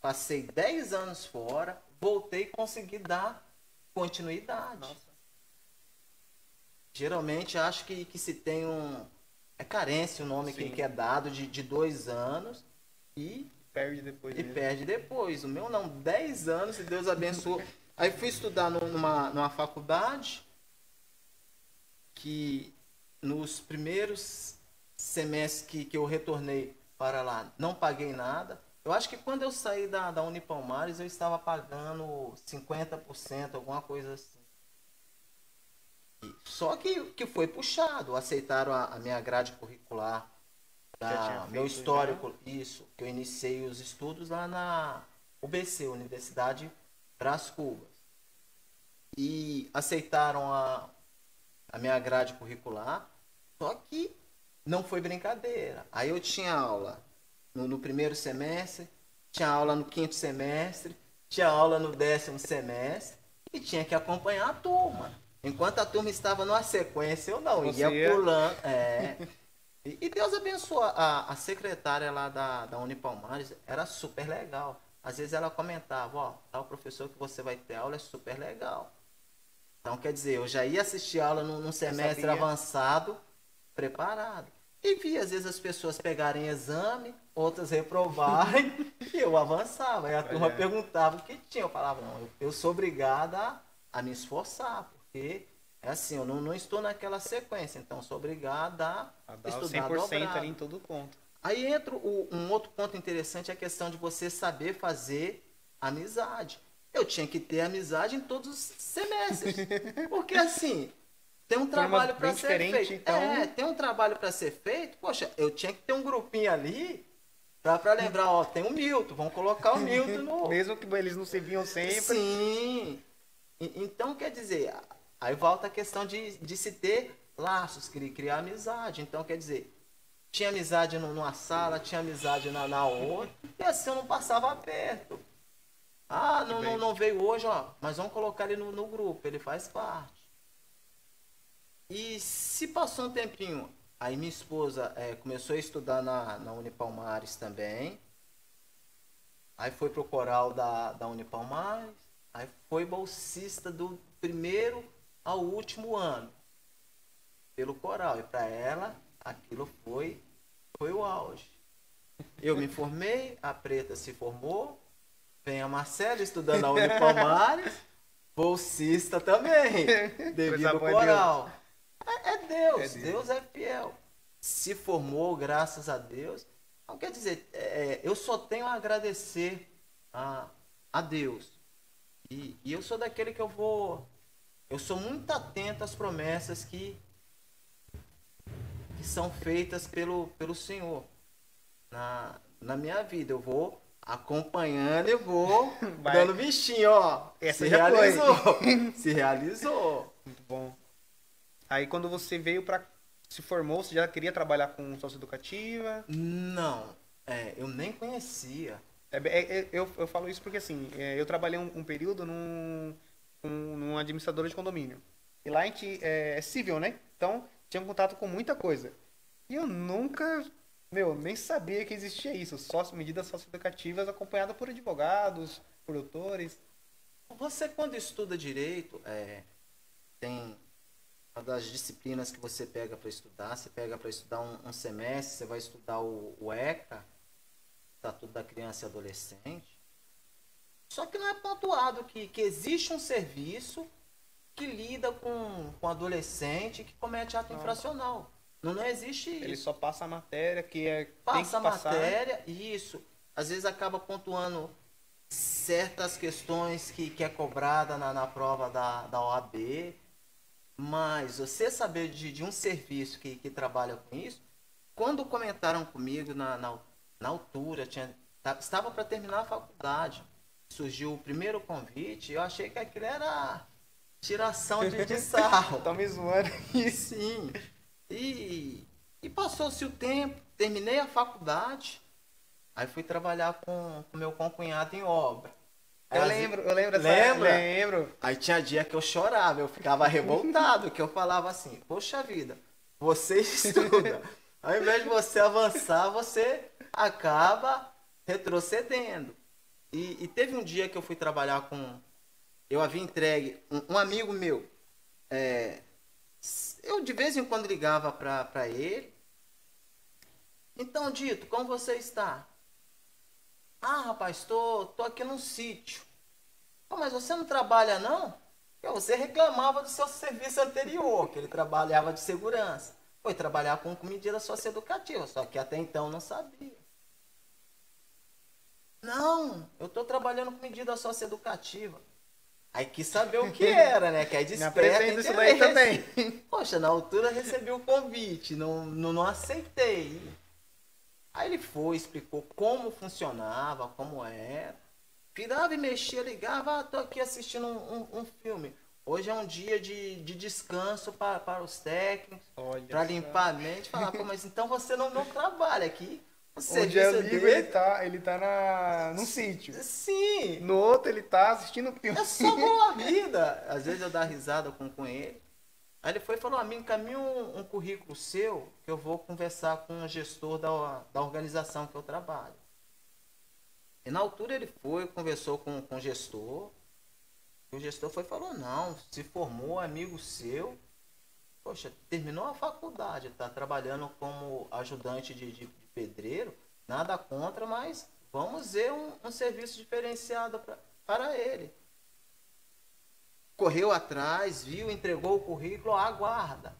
S2: passei 10 anos fora, voltei e consegui dar continuidade.
S1: Nossa.
S2: Geralmente acho que, que se tem um. É carência o nome que,
S1: Sim.
S2: que é dado de, de dois anos e
S1: Perde depois.
S2: e
S1: mesmo.
S2: perde depois. O meu não, 10 anos, e Deus abençoou. <laughs> Aí fui estudar num- numa, numa faculdade que nos primeiros semestres que, que eu retornei para lá, não paguei nada. Eu acho que quando eu saí da, da Unipalmares, eu estava pagando 50%, alguma coisa assim. Só que, que foi puxado, aceitaram a, a minha grade curricular,
S1: Já
S2: da- meu
S1: feito
S2: histórico, isso, que eu iniciei os estudos lá na UBC, Universidade Brás Cubas. E aceitaram a, a minha grade curricular, só que não foi brincadeira. Aí eu tinha aula no, no primeiro semestre, tinha aula no quinto semestre, tinha aula no décimo semestre e tinha que acompanhar a turma. Enquanto a turma estava numa sequência, eu não,
S1: Você
S2: ia pulando. É. <laughs> E, e Deus abençoou. A, a secretária lá da, da Unipalmares era super legal. Às vezes ela comentava, ó, tal professor que você vai ter aula é super legal. Então, quer dizer, eu já ia assistir aula num, num semestre avançado, preparado. E vi, às vezes, as pessoas pegarem exame, outras reprovarem, <laughs> e eu avançava. Aí a turma
S1: Olha.
S2: perguntava o que tinha. Eu falava, não, eu, eu sou obrigada a, a me esforçar, porque é assim, eu não, não estou naquela sequência, então sou obrigada a,
S1: dar
S2: estudar
S1: 100%
S2: dobrado.
S1: ali em todo ponto.
S2: Aí entra o- um outro ponto interessante, a questão de você saber fazer amizade. Eu tinha que ter amizade em todos os semestres. <laughs> Porque assim, tem um trabalho para ser feito.
S1: então-
S2: É, tem um trabalho para ser feito. Poxa, eu tinha que ter um grupinho ali para lembrar, ó, tem o Milton, vamos colocar o Milton <laughs> no,
S1: Mesmo que eles não se viam sempre.
S2: Sim. Então, quer dizer, aí volta a questão de, de se ter laços, cri- criar amizade. Então, quer dizer, tinha amizade nu- numa sala, tinha amizade na, na outra, e assim eu não passava perto. Ah, não, não, não veio hoje, ó, mas vamos colocar ele no, no grupo, ele faz parte. E se passou um tempinho, aí minha esposa é, começou a estudar na, na Unipalmares também. Aí foi pro coral da, da Unipalmares. Aí foi bolsista do primeiro ao último ano. Pelo coral. E para ela, aquilo foi, foi o auge. Eu me formei, a Preta se formou, vem a Marcela estudando na Unipalmares, <laughs> bolsista também, devido ao coral. É, é, Deus, é Deus, Deus é fiel. Se formou, graças a Deus. Não quer dizer, é, eu só tenho a agradecer a, a Deus. E, e eu sou daquele que eu vou. Eu sou muito atento às promessas que, que são feitas pelo, pelo Senhor na, na minha vida. Eu vou acompanhando e vou <laughs> Vai. dando bichinho, ó. Essa se realizou. <laughs> se realizou.
S1: Muito bom. Aí quando você veio para se formou, você já queria trabalhar com socioeducativa?
S2: Não, é, eu nem conhecia.
S1: É, é, é, eu, eu falo isso porque assim, é, eu trabalhei um, um período num, um, num administrador de condomínio. E lá a gente é, é civil, né? Então tinha um contato com muita coisa. E eu nunca, meu, nem sabia que existia isso. Só medidas socioeducativas acompanhadas por advogados, por doutores.
S2: Você quando estuda direito, é, tem uma das disciplinas que você pega para estudar, você pega para estudar um, um, semestre, você vai estudar o, o ECA, Estatuto da Criança e Adolescente. Só que não é pontuado que, que existe um serviço que lida com, com adolescente que comete ato não. infracional. Não, não existe isso.
S1: Ele só passa a matéria que é.
S2: Passa a matéria, isso. Às vezes acaba pontuando certas questões que, que é cobrada na, na prova da, da OAB mas você saber de, de um serviço que, que trabalha com isso, quando comentaram comigo na, na, na altura, tinha, estava para terminar a faculdade, surgiu o primeiro convite, eu achei que aquilo era tiração de, de sarro. <laughs>
S1: tá me zoando.
S2: E sim. E, e passou-se o tempo, terminei a faculdade, aí fui trabalhar com, com meu concunhado em obra.
S1: Eu lembro, eu lembro
S2: dessa Lembra?
S1: Lembro.
S2: Aí tinha dia que eu chorava, eu ficava revoltado, que eu falava assim, poxa vida, você <laughs> estuda. Ao invés de você avançar, você acaba retrocedendo. E, e, teve um dia que eu fui trabalhar com. Eu havia entregue um, um amigo meu. É, eu de vez em quando ligava para ele. Então, Dito, como você está? Ah, rapaz, tô, tô aqui num sítio. Oh, mas você não trabalha não? Você reclamava do seu serviço anterior, que ele trabalhava de segurança. Foi trabalhar com, medida socioeducativa, só que até então não sabia. Não, eu estou trabalhando com medida socioeducativa. Aí quis saber o que <laughs> era, né? Que aí desperta
S1: isso daí também. <laughs>
S2: Poxa, na altura recebi o convite, não, não, não aceitei. Aí ele foi, explicou como funcionava, como era. Virava e mexia, ligava, ah, tô aqui assistindo um, um, um filme. Hoje é um dia de, de descanso para, para os técnicos, para limpar a mente. Falar, pô, mas então você não, não trabalha aqui.
S1: O Onde é livre, ele tá, ele tá na, num sítio.
S2: Sim.
S1: No outro, ele tá assistindo filme.
S2: É só boa <laughs> vida. Às vezes eu dou risada com, com ele. Aí ele foi e falou, a mim, encaminha um, um, currículo seu que eu vou conversar com o gestor da, da organização que eu trabalho. E na altura ele foi, conversou com, com o gestor. E o gestor foi e falou, não, se formou amigo seu. Poxa, terminou a faculdade, está trabalhando como ajudante de, de, pedreiro. Nada contra, mas vamos ver um, um serviço diferenciado pra, para ele correu atrás, viu, entregou o currículo, aguarda.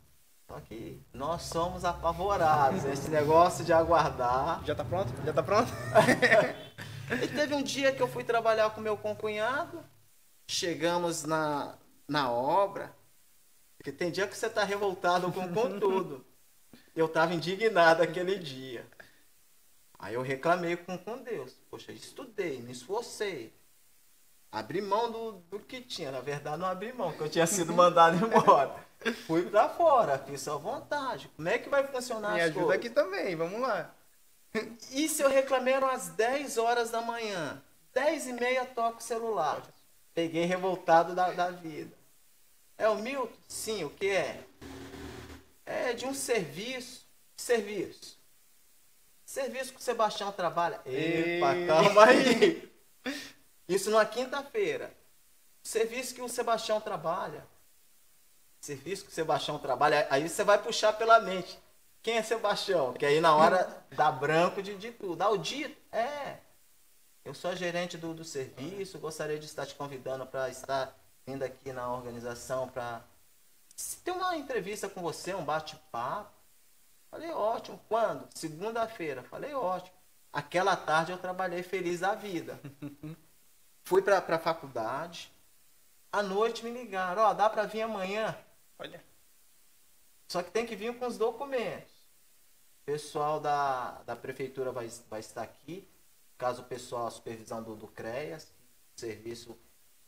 S2: Só que nós somos apavorados. Esse negócio de aguardar.
S1: Já tá pronto? Já tá pronto? <laughs>
S2: e teve um dia que eu fui trabalhar com meu concunhado. Chegamos na, na obra. Porque tem dia que você tá revoltado com, com tudo. Eu tava indignado aquele dia. Aí eu reclamei com, com Deus. Poxa, estudei, me esforcei abri mão do, do que tinha. Na verdade, não abri mão, porque eu tinha sido mandado embora. <laughs> Fui pra fora, fiz à vontade. Como é que vai funcionar
S1: Me ajuda coisas? aqui também, vamos lá.
S2: E se eu reclamei eram às 10 horas da manhã? 10 e meia toco o celular. Peguei revoltado da, da vida. É o Milton? Sim, o que é? é de um serviço. Serviço. Serviço que o Sebastião trabalha. Epa,
S1: Ei.
S2: calma aí. Isso numa quinta-feira. Serviço que o Sebastião trabalha. Serviço que o Sebastião trabalha. Aí você vai puxar pela mente. Quem é Sebastião? Que aí na hora dá branco de, de tudo. Ah, o dia? É. Eu sou a gerente do, do serviço. Gostaria de estar te convidando para estar vindo aqui na organização para ter uma entrevista com você, um bate-papo. Falei, ótimo. Quando? Segunda-feira. Falei, ótimo. Aquela tarde eu trabalhei feliz da vida. <laughs> Fui para a faculdade. À noite me ligaram, ó, dá para vir amanhã.
S1: Olha.
S2: Só que tem que vir com os documentos. O pessoal da, da prefeitura vai, vai estar aqui. Caso o pessoal, a supervisão do, do CREAS, o serviço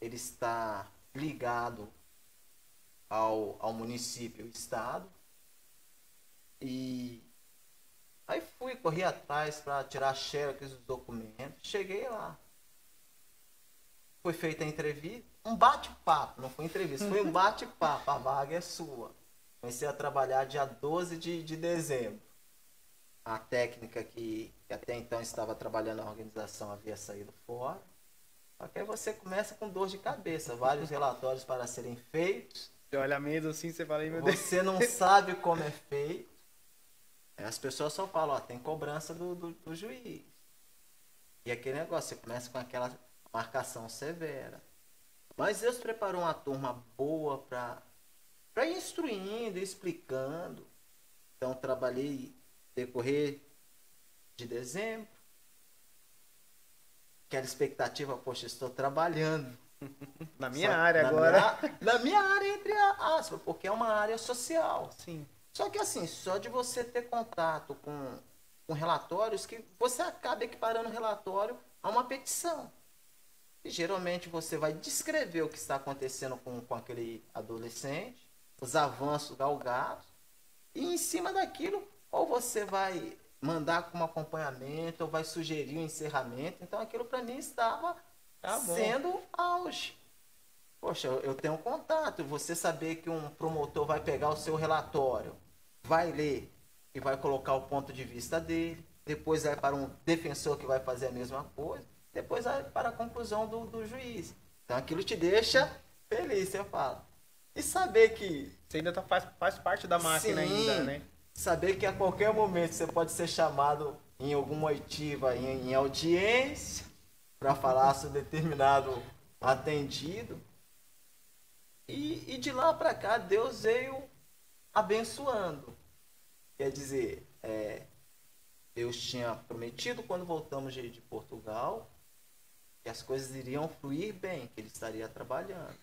S2: ele está ligado ao, ao município e estado. E aí fui, corri atrás para tirar xerox dos documentos. Cheguei lá. Foi feita a entrevista, um bate-papo, não foi entrevista, foi um <laughs> bate-papo, a vaga é sua. Comecei a trabalhar dia 12 de, de dezembro. A técnica que, que até então estava trabalhando na organização havia saído fora. Só que aí você começa com dor de cabeça, vários relatórios para serem feitos.
S1: Você olha a mesa assim, você fala, "Ai, meu Deus.
S2: Você não sabe como é feito. As pessoas só falam, ó, tem cobrança do, do, do juiz. E aquele negócio, você começa com aquela marcação severa. Mas Deus preparou uma turma boa para para ir instruindo, explicando. Então trabalhei decorrer de dezembro. Aquela expectativa, poxa, estou trabalhando. <laughs>
S1: Na minha
S2: Só-
S1: área
S2: na
S1: agora.
S2: minha- na minha área, entre aspas, porque é uma área social.
S1: Sim.
S2: Só que assim, só de você ter contato com, com relatórios, que você acaba equiparando o relatório a uma petição. E geralmente você vai descrever o que está acontecendo com, com aquele adolescente, os avanços galgados, e em cima daquilo, ou você vai mandar como acompanhamento, ou vai sugerir um encerramento. Então aquilo para mim estava
S1: Tá
S2: sendo auge. Poxa, eu eu tenho contato. Você saber que um promotor vai pegar o seu relatório, vai ler e vai colocar o ponto de vista dele, depois vai para um defensor que vai fazer a mesma coisa, depois vai para a conclusão do, do juiz. Então aquilo te deixa feliz, você fala. E saber que
S1: Você ainda tá, faz, faz parte da máquina
S2: Sim.
S1: ainda, né?
S2: saber que a qualquer momento você pode ser chamado em alguma oitiva, em, em audiência, para falar sobre determinado atendido. E, e de lá para cá, Deus veio abençoando. Quer dizer, é, Deus tinha prometido quando voltamos de, de Portugal que as coisas iriam fluir bem, que Ele estaria trabalhando.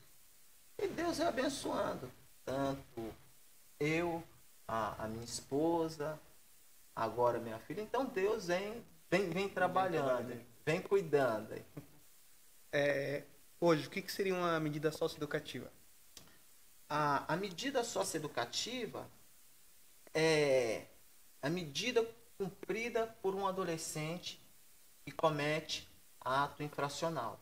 S2: E Deus veio abençoando. Tanto eu, a, a minha esposa, agora minha filha. Então Deus vem, vem, vem trabalhando,
S1: trabalhando.
S2: vem cuidando.
S1: É, hoje, o que, que seria uma medida socioeducativa?
S2: A, a medida socioeducativa é a medida cumprida por um adolescente que comete ato infracional.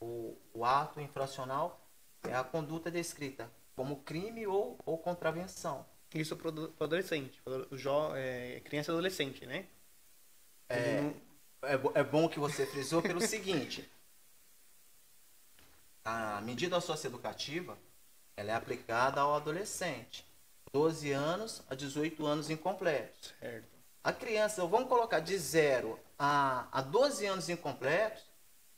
S2: O, o ato infracional é a conduta descrita como crime ou, ou contravenção.
S1: Isso para o adolescente, pro jo, é, criança e adolescente, né?
S2: É, é, é bom que você frisou pelo <laughs> seguinte: a medida socioeducativa ela é aplicada ao adolescente, 12 anos a 18 anos incompletos.
S1: Certo.
S2: A criança, vamos colocar de 0 a, a 12 anos incompletos,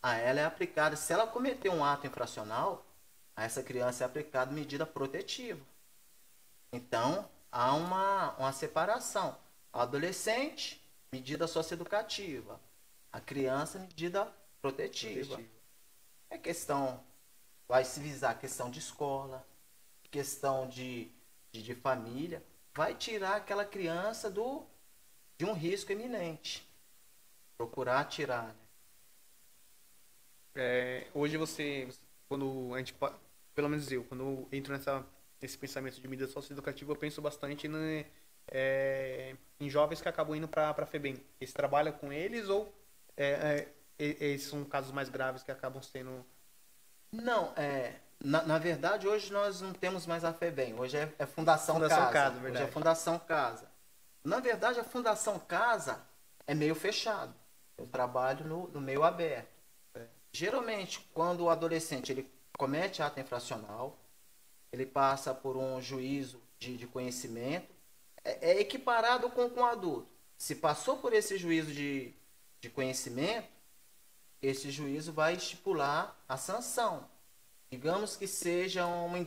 S2: a ela é aplicada, se ela cometer um ato infracional, a essa criança é aplicada medida protetiva. Então, há uma, uma separação. O adolescente, medida socioeducativa. A criança, medida protetiva.
S1: Protetiva.
S2: É questão, vai se visar questão de escola, questão de, de, de família, vai tirar aquela criança do, de um risco iminente. Procurar tirar. Né?
S1: É, hoje você, quando a gente, pelo menos eu, quando eu entro nessa, nesse pensamento de medida socioeducativa, eu penso bastante né, é, em jovens que acabam indo para a FEBEM. Eles trabalham com eles ou é, é, esses são casos mais graves que acabam sendo...
S2: Não, é, Na, na verdade, hoje nós não temos mais a FEBEM. Hoje é, é Fundação,
S1: Fundação
S2: Casa.
S1: Casa,
S2: hoje é Fundação Casa. Na verdade, a Fundação Casa é meio fechado. Eu trabalho no, no meio aberto.
S1: É.
S2: Geralmente, quando o adolescente ele comete ato infracional, ele passa por um juízo de, de conhecimento, é, é equiparado com, com o adulto. Se passou por esse juízo de, de conhecimento, esse juízo vai estipular a sanção. Digamos que seja uma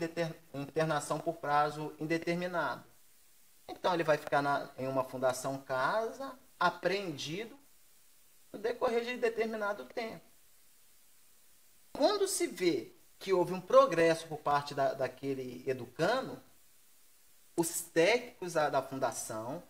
S2: internação por prazo indeterminado. Então ele vai ficar na- em uma fundação casa, apreendido, no decorrer de determinado tempo. Quando se vê que houve um progresso por parte da, daquele educando, os técnicos da, da fundação,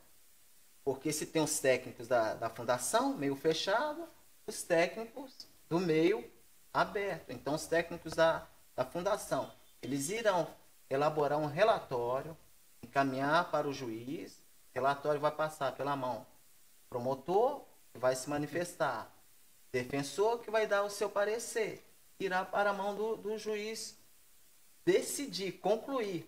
S2: porque se tem os técnicos da, da fundação, meio fechado, os técnicos do meio aberto. Então, os técnicos da, da fundação, eles irão elaborar um relatório, encaminhar para o juiz, o relatório vai passar pela mão promotor, que vai se manifestar, defensor, que vai dar o seu parecer, irá para a mão do, do juiz decidir, concluir.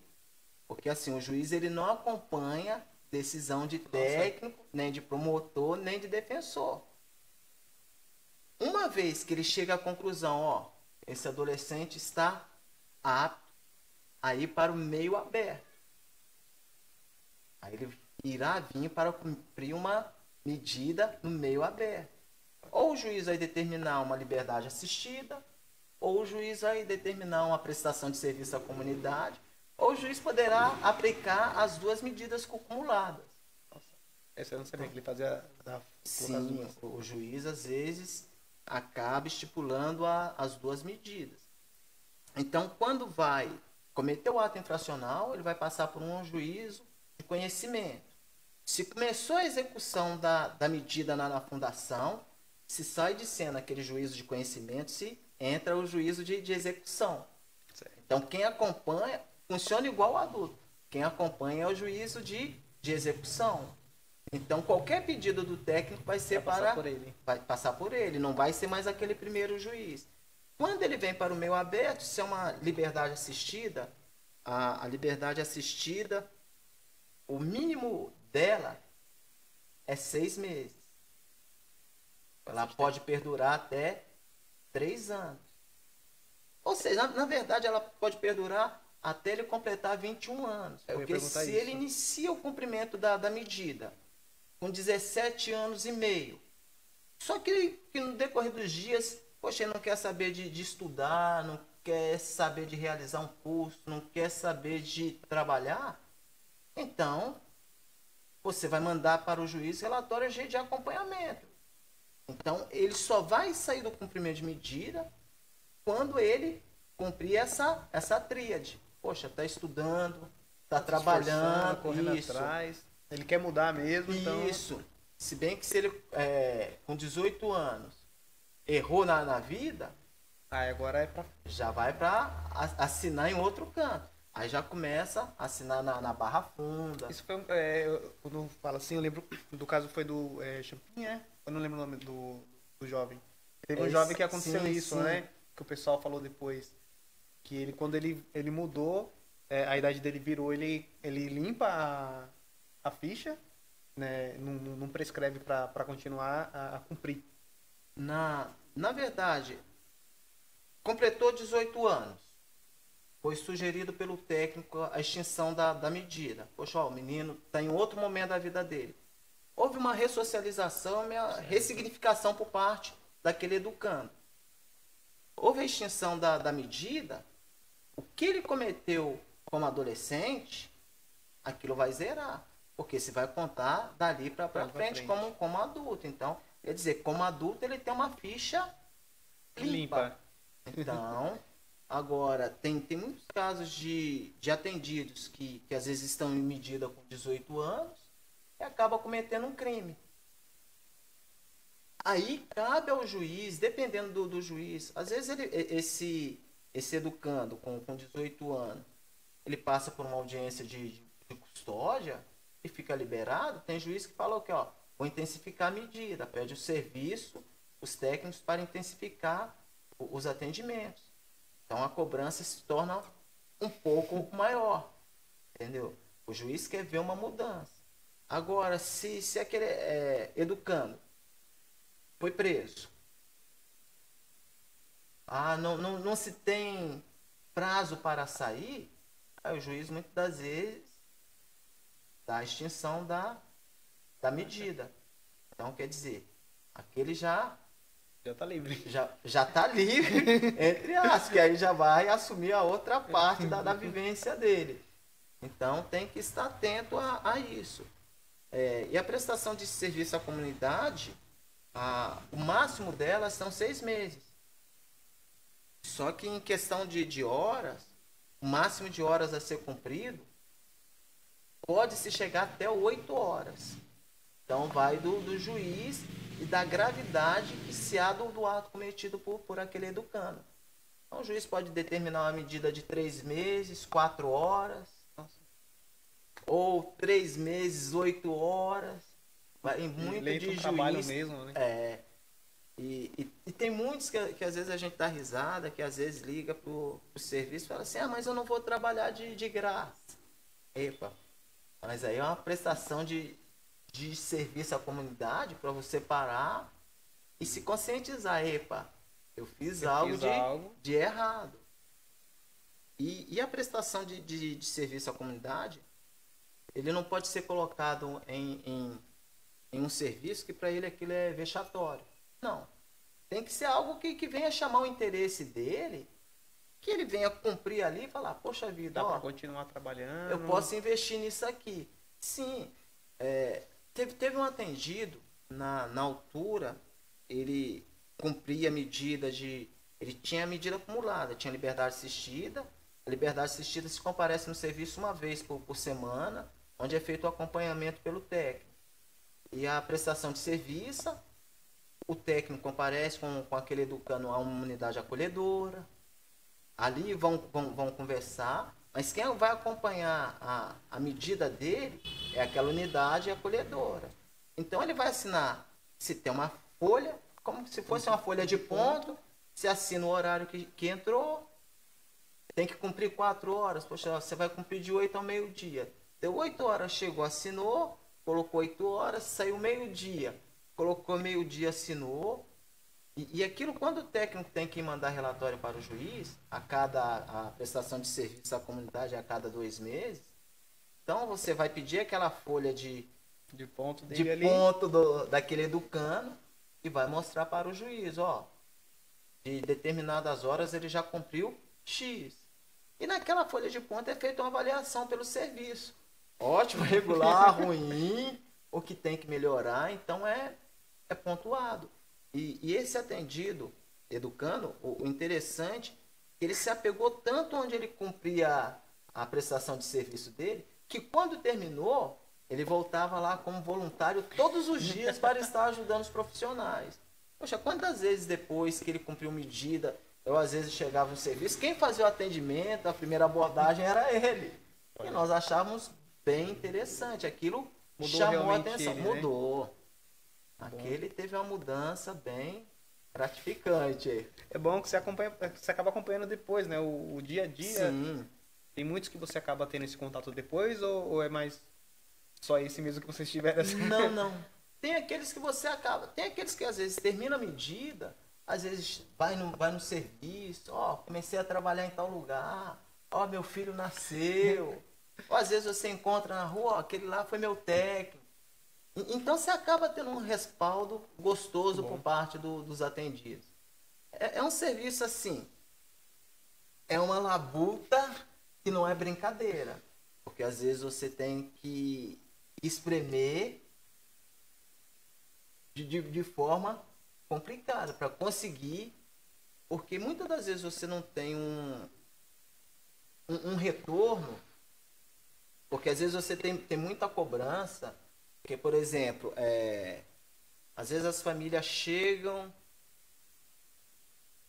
S2: Porque assim, o juiz ele não acompanha decisão de técnico, nem de promotor, nem de defensor. Uma vez que ele chega à conclusão, ó, esse adolescente está apto a ir para o meio aberto. Aí ele irá vir para cumprir uma medida no meio aberto. Ou o juiz vai determinar uma liberdade assistida, ou o juiz vai determinar uma prestação de serviço à comunidade, ou o juiz poderá aplicar as duas medidas acumuladas.
S1: Essa eu não sabia que ele fazia da
S2: Sim, o juiz às vezes acaba estipulando a- as duas medidas. Então, quando vai cometer o ato infracional, ele vai passar por um juízo de conhecimento. Se começou a execução da, da medida na, na fundação, se sai de cena aquele juízo de conhecimento, se entra o juízo de, de execução.
S1: Certo.
S2: Então, quem acompanha funciona igual ao adulto. Quem acompanha é o juízo de, de execução. Então, qualquer pedido do técnico vai ser
S1: Vai passar
S2: para
S1: por ele.
S2: vai passar por ele, não vai ser mais aquele primeiro juiz. Quando ele vem para o meio aberto, se é uma liberdade assistida, a, a liberdade assistida, o mínimo dela é seis meses. Ela pode perdurar até três anos. Ou seja, na, na verdade, ela pode perdurar até ele completar 21 anos. Porque se
S1: isso.
S2: ele inicia o cumprimento da, da medida com 17 anos e meio, só que, que no decorrer dos dias, poxa, ele não quer saber de, de estudar, não quer saber de realizar um curso, não quer saber de trabalhar, então você vai mandar para o juiz relatório de acompanhamento. Então, ele só vai sair do cumprimento de medida quando ele cumprir essa, essa tríade. Poxa, está estudando, está
S1: Se
S2: trabalhando,
S1: correndo
S2: isso.
S1: atrás. Ele quer mudar mesmo, então.
S2: Isso. Se bem que se ele, é, com 18 anos, errou na, na vida,
S1: Ah, agora é pra.
S2: já vai para assinar em outro canto. Aí já começa a assinar na, na barra funda.
S1: Isso foi. um- É, quando fala assim, eu lembro do caso foi do é, Champin, né? Eu não lembro o nome do, do jovem. Teve um
S2: É,
S1: jovem que aconteceu
S2: sim,
S1: isso,
S2: sim.
S1: né? Que o pessoal falou depois. Que ele, quando ele, ele mudou, é, a idade dele virou, ele, ele limpa a, a ficha, né? Não, não prescreve pra continuar a, a cumprir.
S2: Na, na verdade, completou 18 anos. Foi sugerido pelo técnico a extinção da, da medida. Poxa, ó, o menino está em outro momento da vida dele. Houve uma ressocialização, uma ressignificação por parte daquele educando. Houve a extinção da, da medida, o que ele cometeu como adolescente, aquilo vai zerar. Porque se vai contar dali para
S1: Pra
S2: frente,
S1: frente.
S2: Como, como adulto. Então, quer dizer, como adulto ele tem uma ficha limpa. Então, agora, tem, tem muitos casos de, de atendidos que, que às vezes estão em medida com 18 anos e acaba cometendo um crime. Aí cabe ao juiz, dependendo do, do juiz, às vezes ele, esse, esse educando com, com 18 anos, ele passa por uma audiência de, de custódia e fica liberado. Tem juiz que fala o que, ó, vou intensificar a medida, pede o serviço, os técnicos para intensificar os atendimentos. Então a cobrança se torna um pouco maior. Entendeu? O juiz quer ver uma mudança. Agora, se, se aquele é, educando foi preso, ah, não, não, não se tem prazo para sair, aí o juiz muitas das vezes dá a extinção da, da medida. Então, quer dizer, aquele já
S1: já está livre.
S2: Já, já tá livre, <laughs> entre aspas, que aí já vai assumir a outra parte da, da vivência dele. Então tem que estar atento a, a isso. É, e a prestação de serviço à comunidade, a, o máximo dela são seis meses. Só que em questão de, de horas, o máximo de horas a ser cumprido, pode se chegar até oito horas. Então vai do, do juiz e da gravidade que se há do, do ato cometido por, por aquele educando. Então o juiz pode determinar uma medida de três meses, quatro horas, ou três meses, oito horas. Em muito
S1: Leito
S2: de
S1: um trabalho
S2: juiz.
S1: mesmo, né?
S2: É. E, e, e tem muitos que, que às vezes a gente dá risada, que às vezes liga pro, pro serviço e fala assim, ah, mas eu não vou trabalhar de, de graça. Epa, mas aí é uma prestação de, de serviço à comunidade para você parar e se conscientizar, epa, eu fiz
S1: Eu
S2: algo,
S1: fiz
S2: de,
S1: algo.
S2: de errado. E, e a prestação de, de, de serviço à comunidade, ele não pode ser colocado em, em, em um serviço que para ele aquilo é vexatório. Não. Tem que ser algo que, que venha chamar o interesse dele, que ele venha cumprir ali e falar, poxa vida,
S1: Dá
S2: ó,
S1: para continuar trabalhando.
S2: eu posso investir nisso aqui. Sim. É, teve, teve um atendido na, na altura, ele cumpria a medida de. Ele tinha a medida acumulada, tinha liberdade assistida. A liberdade assistida se comparece no serviço uma vez por, por semana, onde é feito o acompanhamento pelo técnico. E a prestação de serviço, o técnico comparece com, com aquele educando a uma unidade acolhedora, ali vão, vão, vão conversar, mas quem vai acompanhar a, a medida dele é aquela unidade acolhedora. Então ele vai assinar, se tem uma folha, como se fosse uma folha de ponto, se assina o horário que, que entrou, tem que cumprir quatro horas, poxa, você vai cumprir de oito ao meio-dia. Deu oito horas, chegou, assinou, colocou oito horas, saiu meio-dia, colocou meio-dia, assinou, e, e aquilo, quando o técnico tem que mandar relatório para o juiz, a cada a prestação de serviço à comunidade a cada dois meses, então você vai pedir aquela folha de,
S1: De ponto
S2: de
S1: ali.
S2: ponto do, daquele educando e vai mostrar para o juiz, ó, de determinadas horas ele já cumpriu X. E naquela folha de ponto é feita uma avaliação pelo serviço. Ótimo, regular, <laughs> ruim, o que tem que melhorar, então é, é pontuado. E, e esse atendido, educando, o, o interessante, ele se apegou tanto onde ele cumpria a prestação de serviço dele, que quando terminou, ele voltava lá como voluntário todos os dias para estar ajudando os profissionais. Poxa, quantas vezes depois que ele cumpriu medida, eu às vezes chegava no serviço, quem fazia o atendimento, a primeira abordagem era ele. E nós achávamos bem interessante. Aquilo
S1: Mudou
S2: chamou a atenção.
S1: ele, né?
S2: Mudou. Aquele teve uma mudança bem gratificante.
S1: É bom que você, acompanha, você acaba acompanhando depois, né? O, o dia a dia.
S2: Sim.
S1: Tem muitos que você acaba tendo esse contato depois ou, ou é mais só esse mesmo que vocês tiveram? essa-
S2: Não, não. <laughs> Tem aqueles que você acaba. Tem aqueles que às vezes termina a medida, às vezes vai no, vai no serviço, ó, comecei a trabalhar em tal lugar, ó, meu filho nasceu. <laughs> Ou às vezes você encontra na rua, ó, aquele lá foi meu técnico. Então você acaba tendo um respaldo gostoso por parte do- dos atendidos. É, é um serviço assim. É uma labuta que não é brincadeira. Porque às vezes você tem que espremer de, de, de forma complicada para conseguir. Porque muitas das vezes você não tem um, um, um retorno. Porque às vezes você tem, tem muita cobrança. Porque, por exemplo, é, às vezes as famílias chegam.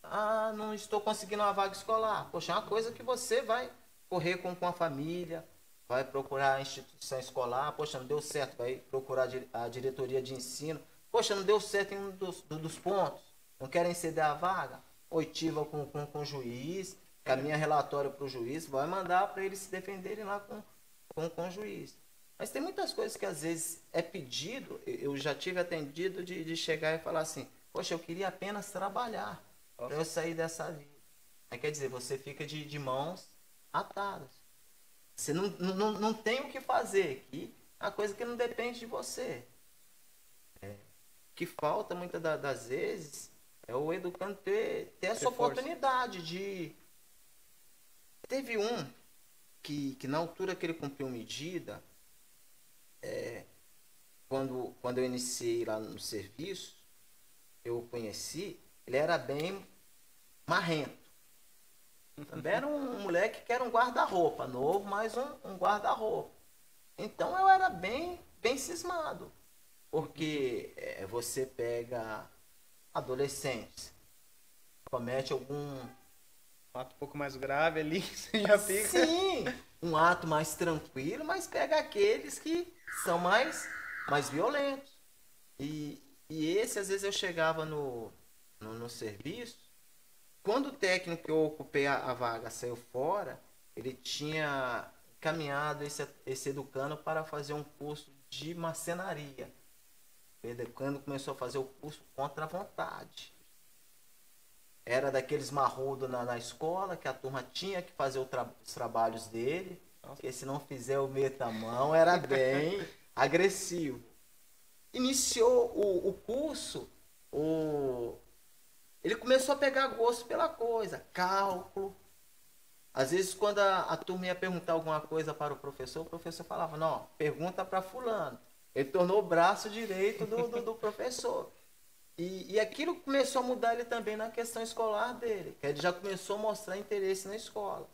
S2: Ah, não estou conseguindo uma vaga escolar. Poxa, é uma coisa que você vai correr com, com a família, vai procurar a instituição escolar. Poxa, não deu certo, vai procurar a di- a diretoria de ensino. Poxa, não deu certo em um dos, do- dos pontos. Não querem ceder a vaga? Oitiva com, com, com o juiz. caminha relatório para o juiz, vai mandar para eles se defenderem lá com, com, com o juiz. Mas tem muitas coisas que às vezes é pedido, eu já tive atendido de, de chegar e falar assim, poxa, eu queria apenas trabalhar para eu sair dessa vida. Aí quer dizer, você fica de, de mãos atadas. Você não, não, não tem o que fazer aqui, é uma coisa que não depende de você. É. O que falta muitas das vezes é o educando ter, ter essa oportunidade de. Teve um que, que na altura que ele cumpriu medida, é, quando, quando eu iniciei lá no serviço, eu conheci, ele era bem marrento. Também era um moleque que era um guarda-roupa, novo, mas um, um guarda-roupa. Então eu era bem, bem cismado. Porque é, você pega adolescentes, comete algum.
S1: Um ato um pouco mais grave ali, <laughs> você já fica.
S2: Sim, um ato mais tranquilo, mas pega aqueles que são mais, mais violentos. E, e esse, às vezes, eu chegava no, no, no serviço, quando o técnico que eu ocupei a, a, vaga saiu fora, ele tinha caminhado esse, esse educando para fazer um curso de marcenaria. O educando começou a fazer o curso contra a vontade. Era daqueles marrudos na, na escola, que a turma tinha que fazer tra os trabalhos dele. Porque se não fizer o meta-mão, era bem <laughs> agressivo. Iniciou o, o curso, o, ele começou a pegar gosto pela coisa, cálculo. Às vezes, quando a, a turma ia perguntar alguma coisa para o professor, o professor falava, não, pergunta para fulano. Ele tornou o braço direito do, do, do professor. E, e aquilo começou a mudar ele também na questão escolar dele, que ele já começou a mostrar interesse na escola.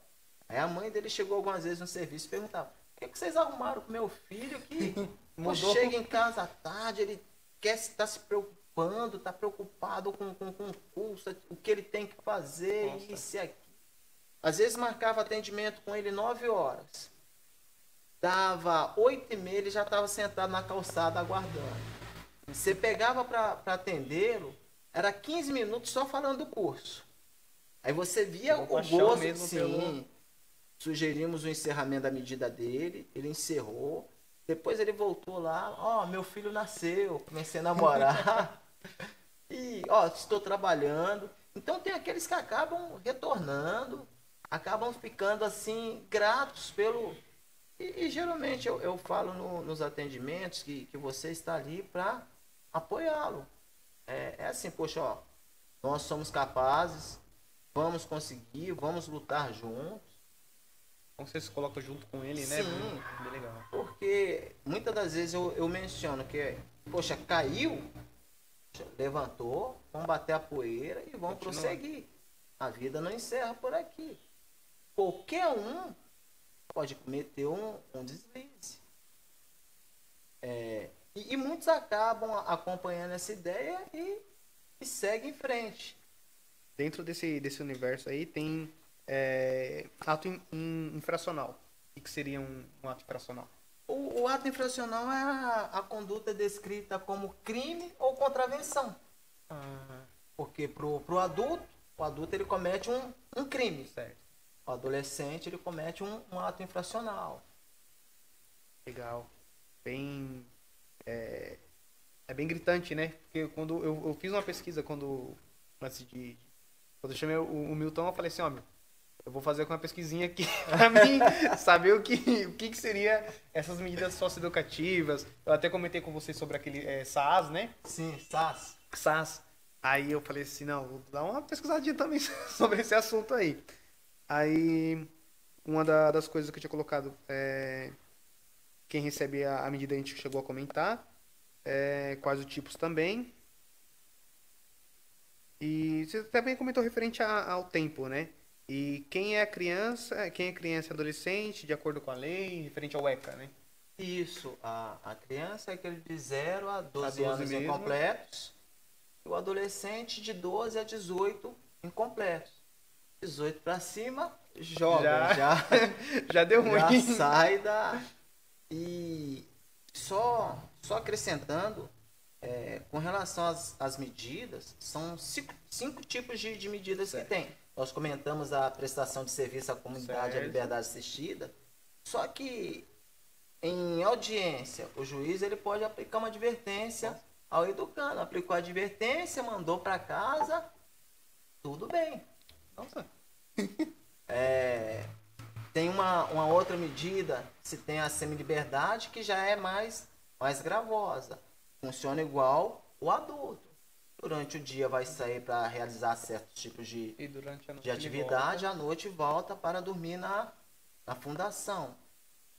S2: Aí a mãe dele chegou algumas vezes no serviço e perguntava: o que, é que vocês arrumaram com meu filho que <laughs> chega em casa à tarde, ele quer estar se preocupando, está preocupado com, com, com o curso, o que ele tem que fazer, Nossa. isso e aquilo. Às vezes marcava atendimento com ele nove horas. Dava oito e meia, ele já estava sentado na calçada aguardando. Você pegava para atendê-lo, era 15 minutos só falando do curso. Aí você via o gosto, mesmo sim, pelo sugerimos o encerramento da medida dele, ele encerrou. Depois ele voltou lá, ó, oh, meu filho nasceu, comecei a namorar. <laughs> e, ó, estou trabalhando. Então tem aqueles que acabam retornando, acabam ficando assim, gratos pelo. E, e geralmente eu, eu falo no, nos atendimentos que, que você está ali para apoiá-lo. É, é assim, poxa, ó, nós somos capazes, vamos conseguir, vamos lutar juntos.
S1: Como você se coloca junto com ele,
S2: né? Sim, bem legal. Porque muitas das vezes eu, eu menciono que, poxa, caiu, levantou, vamos bater a poeira e vamos Continua. prosseguir. A vida não encerra por aqui. Qualquer um pode cometer um, um deslize. É, e, e, muitos acabam acompanhando essa ideia e, e seguem em frente.
S1: Dentro desse, desse universo aí tem é, ato in, in, infracional. O que seria um, um ato infracional?
S2: O, o, ato infracional é a, a, conduta descrita como crime ou contravenção. Ah. Porque pro, pro adulto, o adulto ele comete um, um crime. Certo. O adolescente ele comete um, um ato infracional.
S1: Legal. Bem. É, é bem gritante, né? Porque quando eu, eu fiz uma pesquisa quando antes de. Quando eu chamei o, o Milton, eu falei assim, ó, meu, eu vou fazer uma pesquisinha aqui <laughs> para mim saber o que, o que, que seria essas medidas socioeducativas. Eu até comentei com vocês sobre aquele é, SAS, né?
S2: Sim, SAS.
S1: SAS. Aí eu falei assim, não, vou dar uma pesquisadinha também <laughs> sobre esse assunto aí. Aí, uma da, das coisas que eu tinha colocado é quem recebe a, a medida a gente chegou a comentar, é, quais os tipos também. E você também comentou referente a, ao tempo, né? E quem é criança, quem é criança e adolescente, de acordo com a lei, referente ao ECA, né?
S2: Isso, a, a criança é aquele de 0 a 12, a 12 anos mesmo. incompletos, e o adolescente de 12 a 18 incompletos. 18 para cima, joga, já, já, <laughs>
S1: já deu <laughs> ruim.
S2: Já sai da. E só, só acrescentando, é, com relação às, às medidas, são cinco, cinco tipos de, de medidas certo. que tem Nós comentamos a prestação de serviço à comunidade e à liberdade assistida. Só que em audiência, o juiz ele pode aplicar uma advertência ao educando. Aplicou a advertência, mandou para casa, tudo bem.
S1: Nossa.
S2: É, tem uma, uma outra medida, se tem a semi-liberdade, que já é mais, mais gravosa. Funciona igual o adulto. Durante o dia vai sair para realizar certos tipos de,
S1: E durante a noite
S2: de atividade, à noite volta para dormir na, na fundação.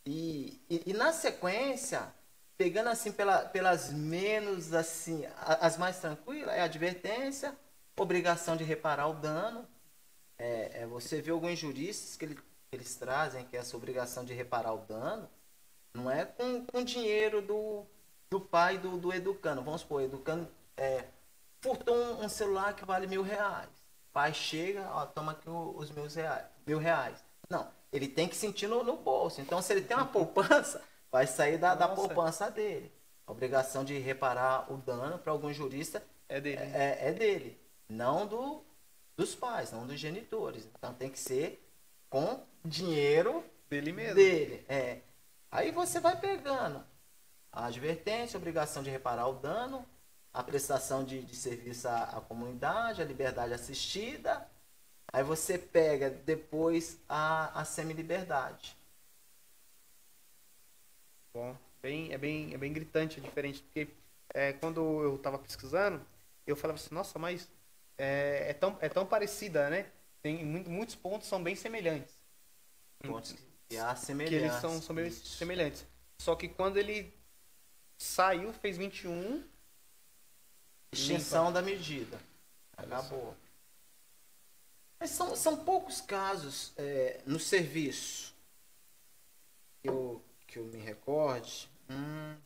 S2: E, e, e na sequência, pegando assim pela, pelas menos assim, as mais tranquilas, é advertência, obrigação de reparar o dano. É, é você vê alguns juristas que ele- eles trazem que essa obrigação de reparar o dano não é com, com dinheiro do, do pai do, do educando. Vamos supor, o educando é, furtou um, um celular que vale mil reais. O pai chega, ó, toma aqui os meus reais, mil reais. Não, ele tem que sentir no, no bolso. Então, se ele tem uma poupança, vai sair da, da poupança dele. A obrigação de reparar o dano para algum jurista
S1: É dele.
S2: é, é dele, não do, dos pais, não dos genitores. Então tem que ser com dinheiro
S1: Dele mesmo.
S2: dele. É. Aí você vai pegando a advertência, a obrigação de reparar o dano, a prestação de, de serviço à, à comunidade, a liberdade assistida. Aí você pega depois a, a semi-liberdade.
S1: Bom, bem, é, bem, é bem gritante, é diferente. Porque é, quando eu tava pesquisando, eu falava assim, nossa, mas é, é tão, é tão parecida, né? Tem muito- muitos pontos são bem semelhantes.
S2: Pontos que há
S1: que
S2: semelhança.
S1: eles são, são bem
S2: Isso.
S1: semelhantes. Só que quando ele saiu, fez 21,
S2: Extinção da medida. Acabou. Mas são, são poucos casos é, no serviço que eu, que eu me recorde. Hum,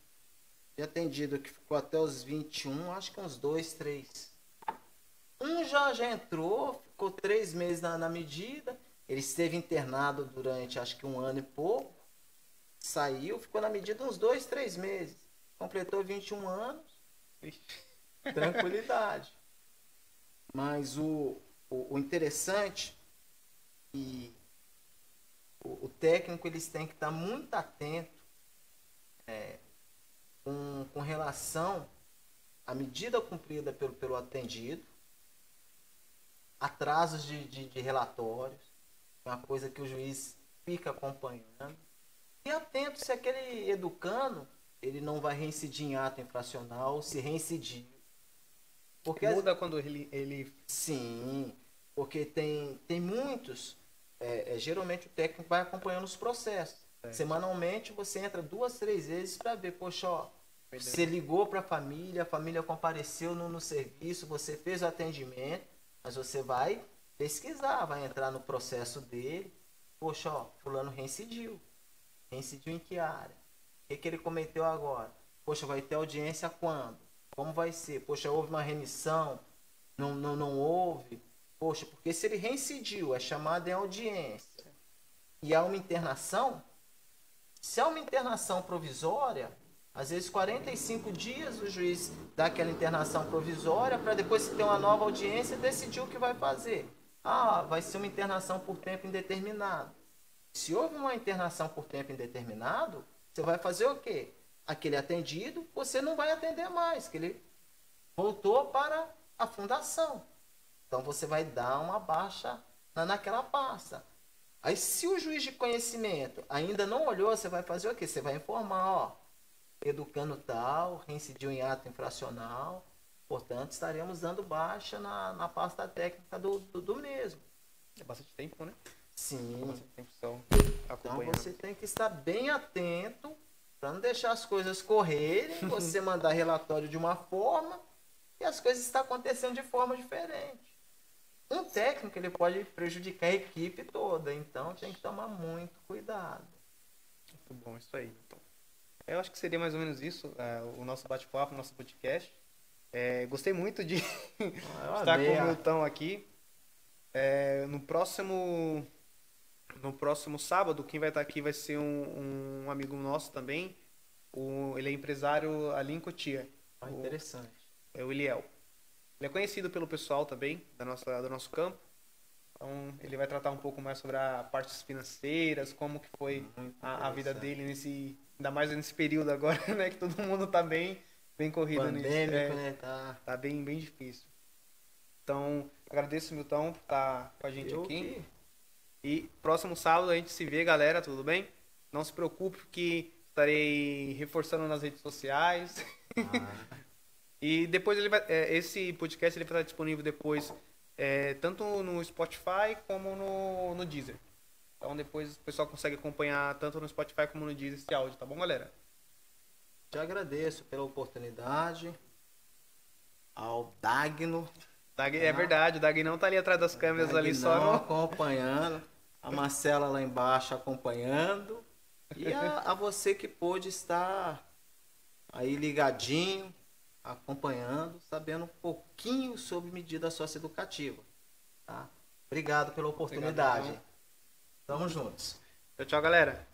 S2: de atendido que ficou até os 21, acho que uns dois, três. Um já, já entrou, ficou três meses na, na medida. Ele esteve internado durante acho que um ano e pouco. Saiu, ficou na medida uns dois, três meses. Completou 21 anos tranquilidade. Mas o, o, o interessante e o, o técnico eles têm que estar muito atento é, com, com relação à medida cumprida pelo, pelo atendido, atrasos de, de, de relatórios, uma coisa que o juiz fica acompanhando, e atento se aquele educando ele não vai reincidir em ato infracional, se reincidir. Porque as-
S1: muda quando ele, ele
S2: Sim, porque tem, tem muitos. é, é, geralmente o técnico vai acompanhando os processos.
S1: Certo.
S2: Semanalmente você entra duas, três vezes para ver, poxa, ó, você ligou para a família, a família compareceu no, no serviço, você fez o atendimento, mas você vai pesquisar, vai entrar no processo dele. Poxa, ó, fulano reincidiu. Reincidiu em que área? O que, que ele cometeu agora? Poxa, vai ter audiência quando? Como vai ser? Poxa, houve uma remissão? Não, não, não houve? Poxa, porque se ele reincidiu, é chamado em audiência e há uma internação, se há uma internação provisória, às vezes 45 dias o juiz dá aquela internação provisória para depois se ter uma nova audiência decidir o que vai fazer. Ah, vai ser uma internação por tempo indeterminado. Se houve uma internação por tempo indeterminado, você vai fazer o quê? Aquele atendido, você não vai atender mais, que ele voltou para a fundação. Então você vai dar uma baixa na, naquela pasta. Aí se o juiz de conhecimento ainda não olhou, você vai fazer o quê? Você vai informar, ó, educando tal, reincidiu em ato infracional, portanto estaremos dando baixa na, na pasta técnica do, do, do mesmo.
S1: é bastante tempo, né?
S2: Sim.
S1: Bastante tempo só
S2: Então você tem que estar bem atento para não deixar as coisas correrem, <laughs> você mandar relatório de uma forma e as coisas estão acontecendo de forma diferente. Um técnico ele pode prejudicar a equipe toda, então tem que tomar muito cuidado.
S1: Muito bom, isso aí. Então, eu acho que seria mais ou menos isso, é, o nosso bate-papo, o nosso podcast. É, gostei muito de
S2: eu <laughs>
S1: estar com o Milton aqui. É, no próximo no próximo sábado, quem vai estar aqui vai ser um, um amigo nosso também. O, ele é empresário ali em Cotia.
S2: Ah,
S1: O-
S2: interessante.
S1: é o Eliel. Ele é conhecido pelo pessoal também, da nossa, do nosso campo. Então, ele vai tratar um pouco mais sobre a partes financeiras, como que foi a, a vida dele nesse, ainda mais nesse período agora, <laughs> né, que todo mundo tá bem, bem corrido nisso.
S2: Pandêmico,
S1: É,
S2: né? Tá.
S1: Tá bem, bem difícil. Então, agradeço, Milton, por estar com a gente
S2: Eu
S1: aqui.
S2: que-
S1: E próximo sábado a gente se vê, galera, tudo bem? Não se preocupe que estarei reforçando nas redes sociais.
S2: Ah, <laughs>
S1: E depois ele vai, é, esse podcast ele vai estar disponível depois é, tanto no Spotify como no, no Deezer. Então depois o pessoal consegue acompanhar tanto no Spotify como no Deezer esse áudio, tá bom, galera?
S2: te agradeço pela oportunidade. Ao Dagno.
S1: Dag, é verdade, o Dag não tá ali atrás das câmeras ali só no...
S2: acompanhando. A Marcela lá embaixo acompanhando. E a, a você que pôde estar aí ligadinho, acompanhando, sabendo um pouquinho sobre medida socioeducativa. Tá? Obrigado pela oportunidade.
S1: Obrigado,
S2: Tamo juntos.
S1: Tchau, tchau, galera.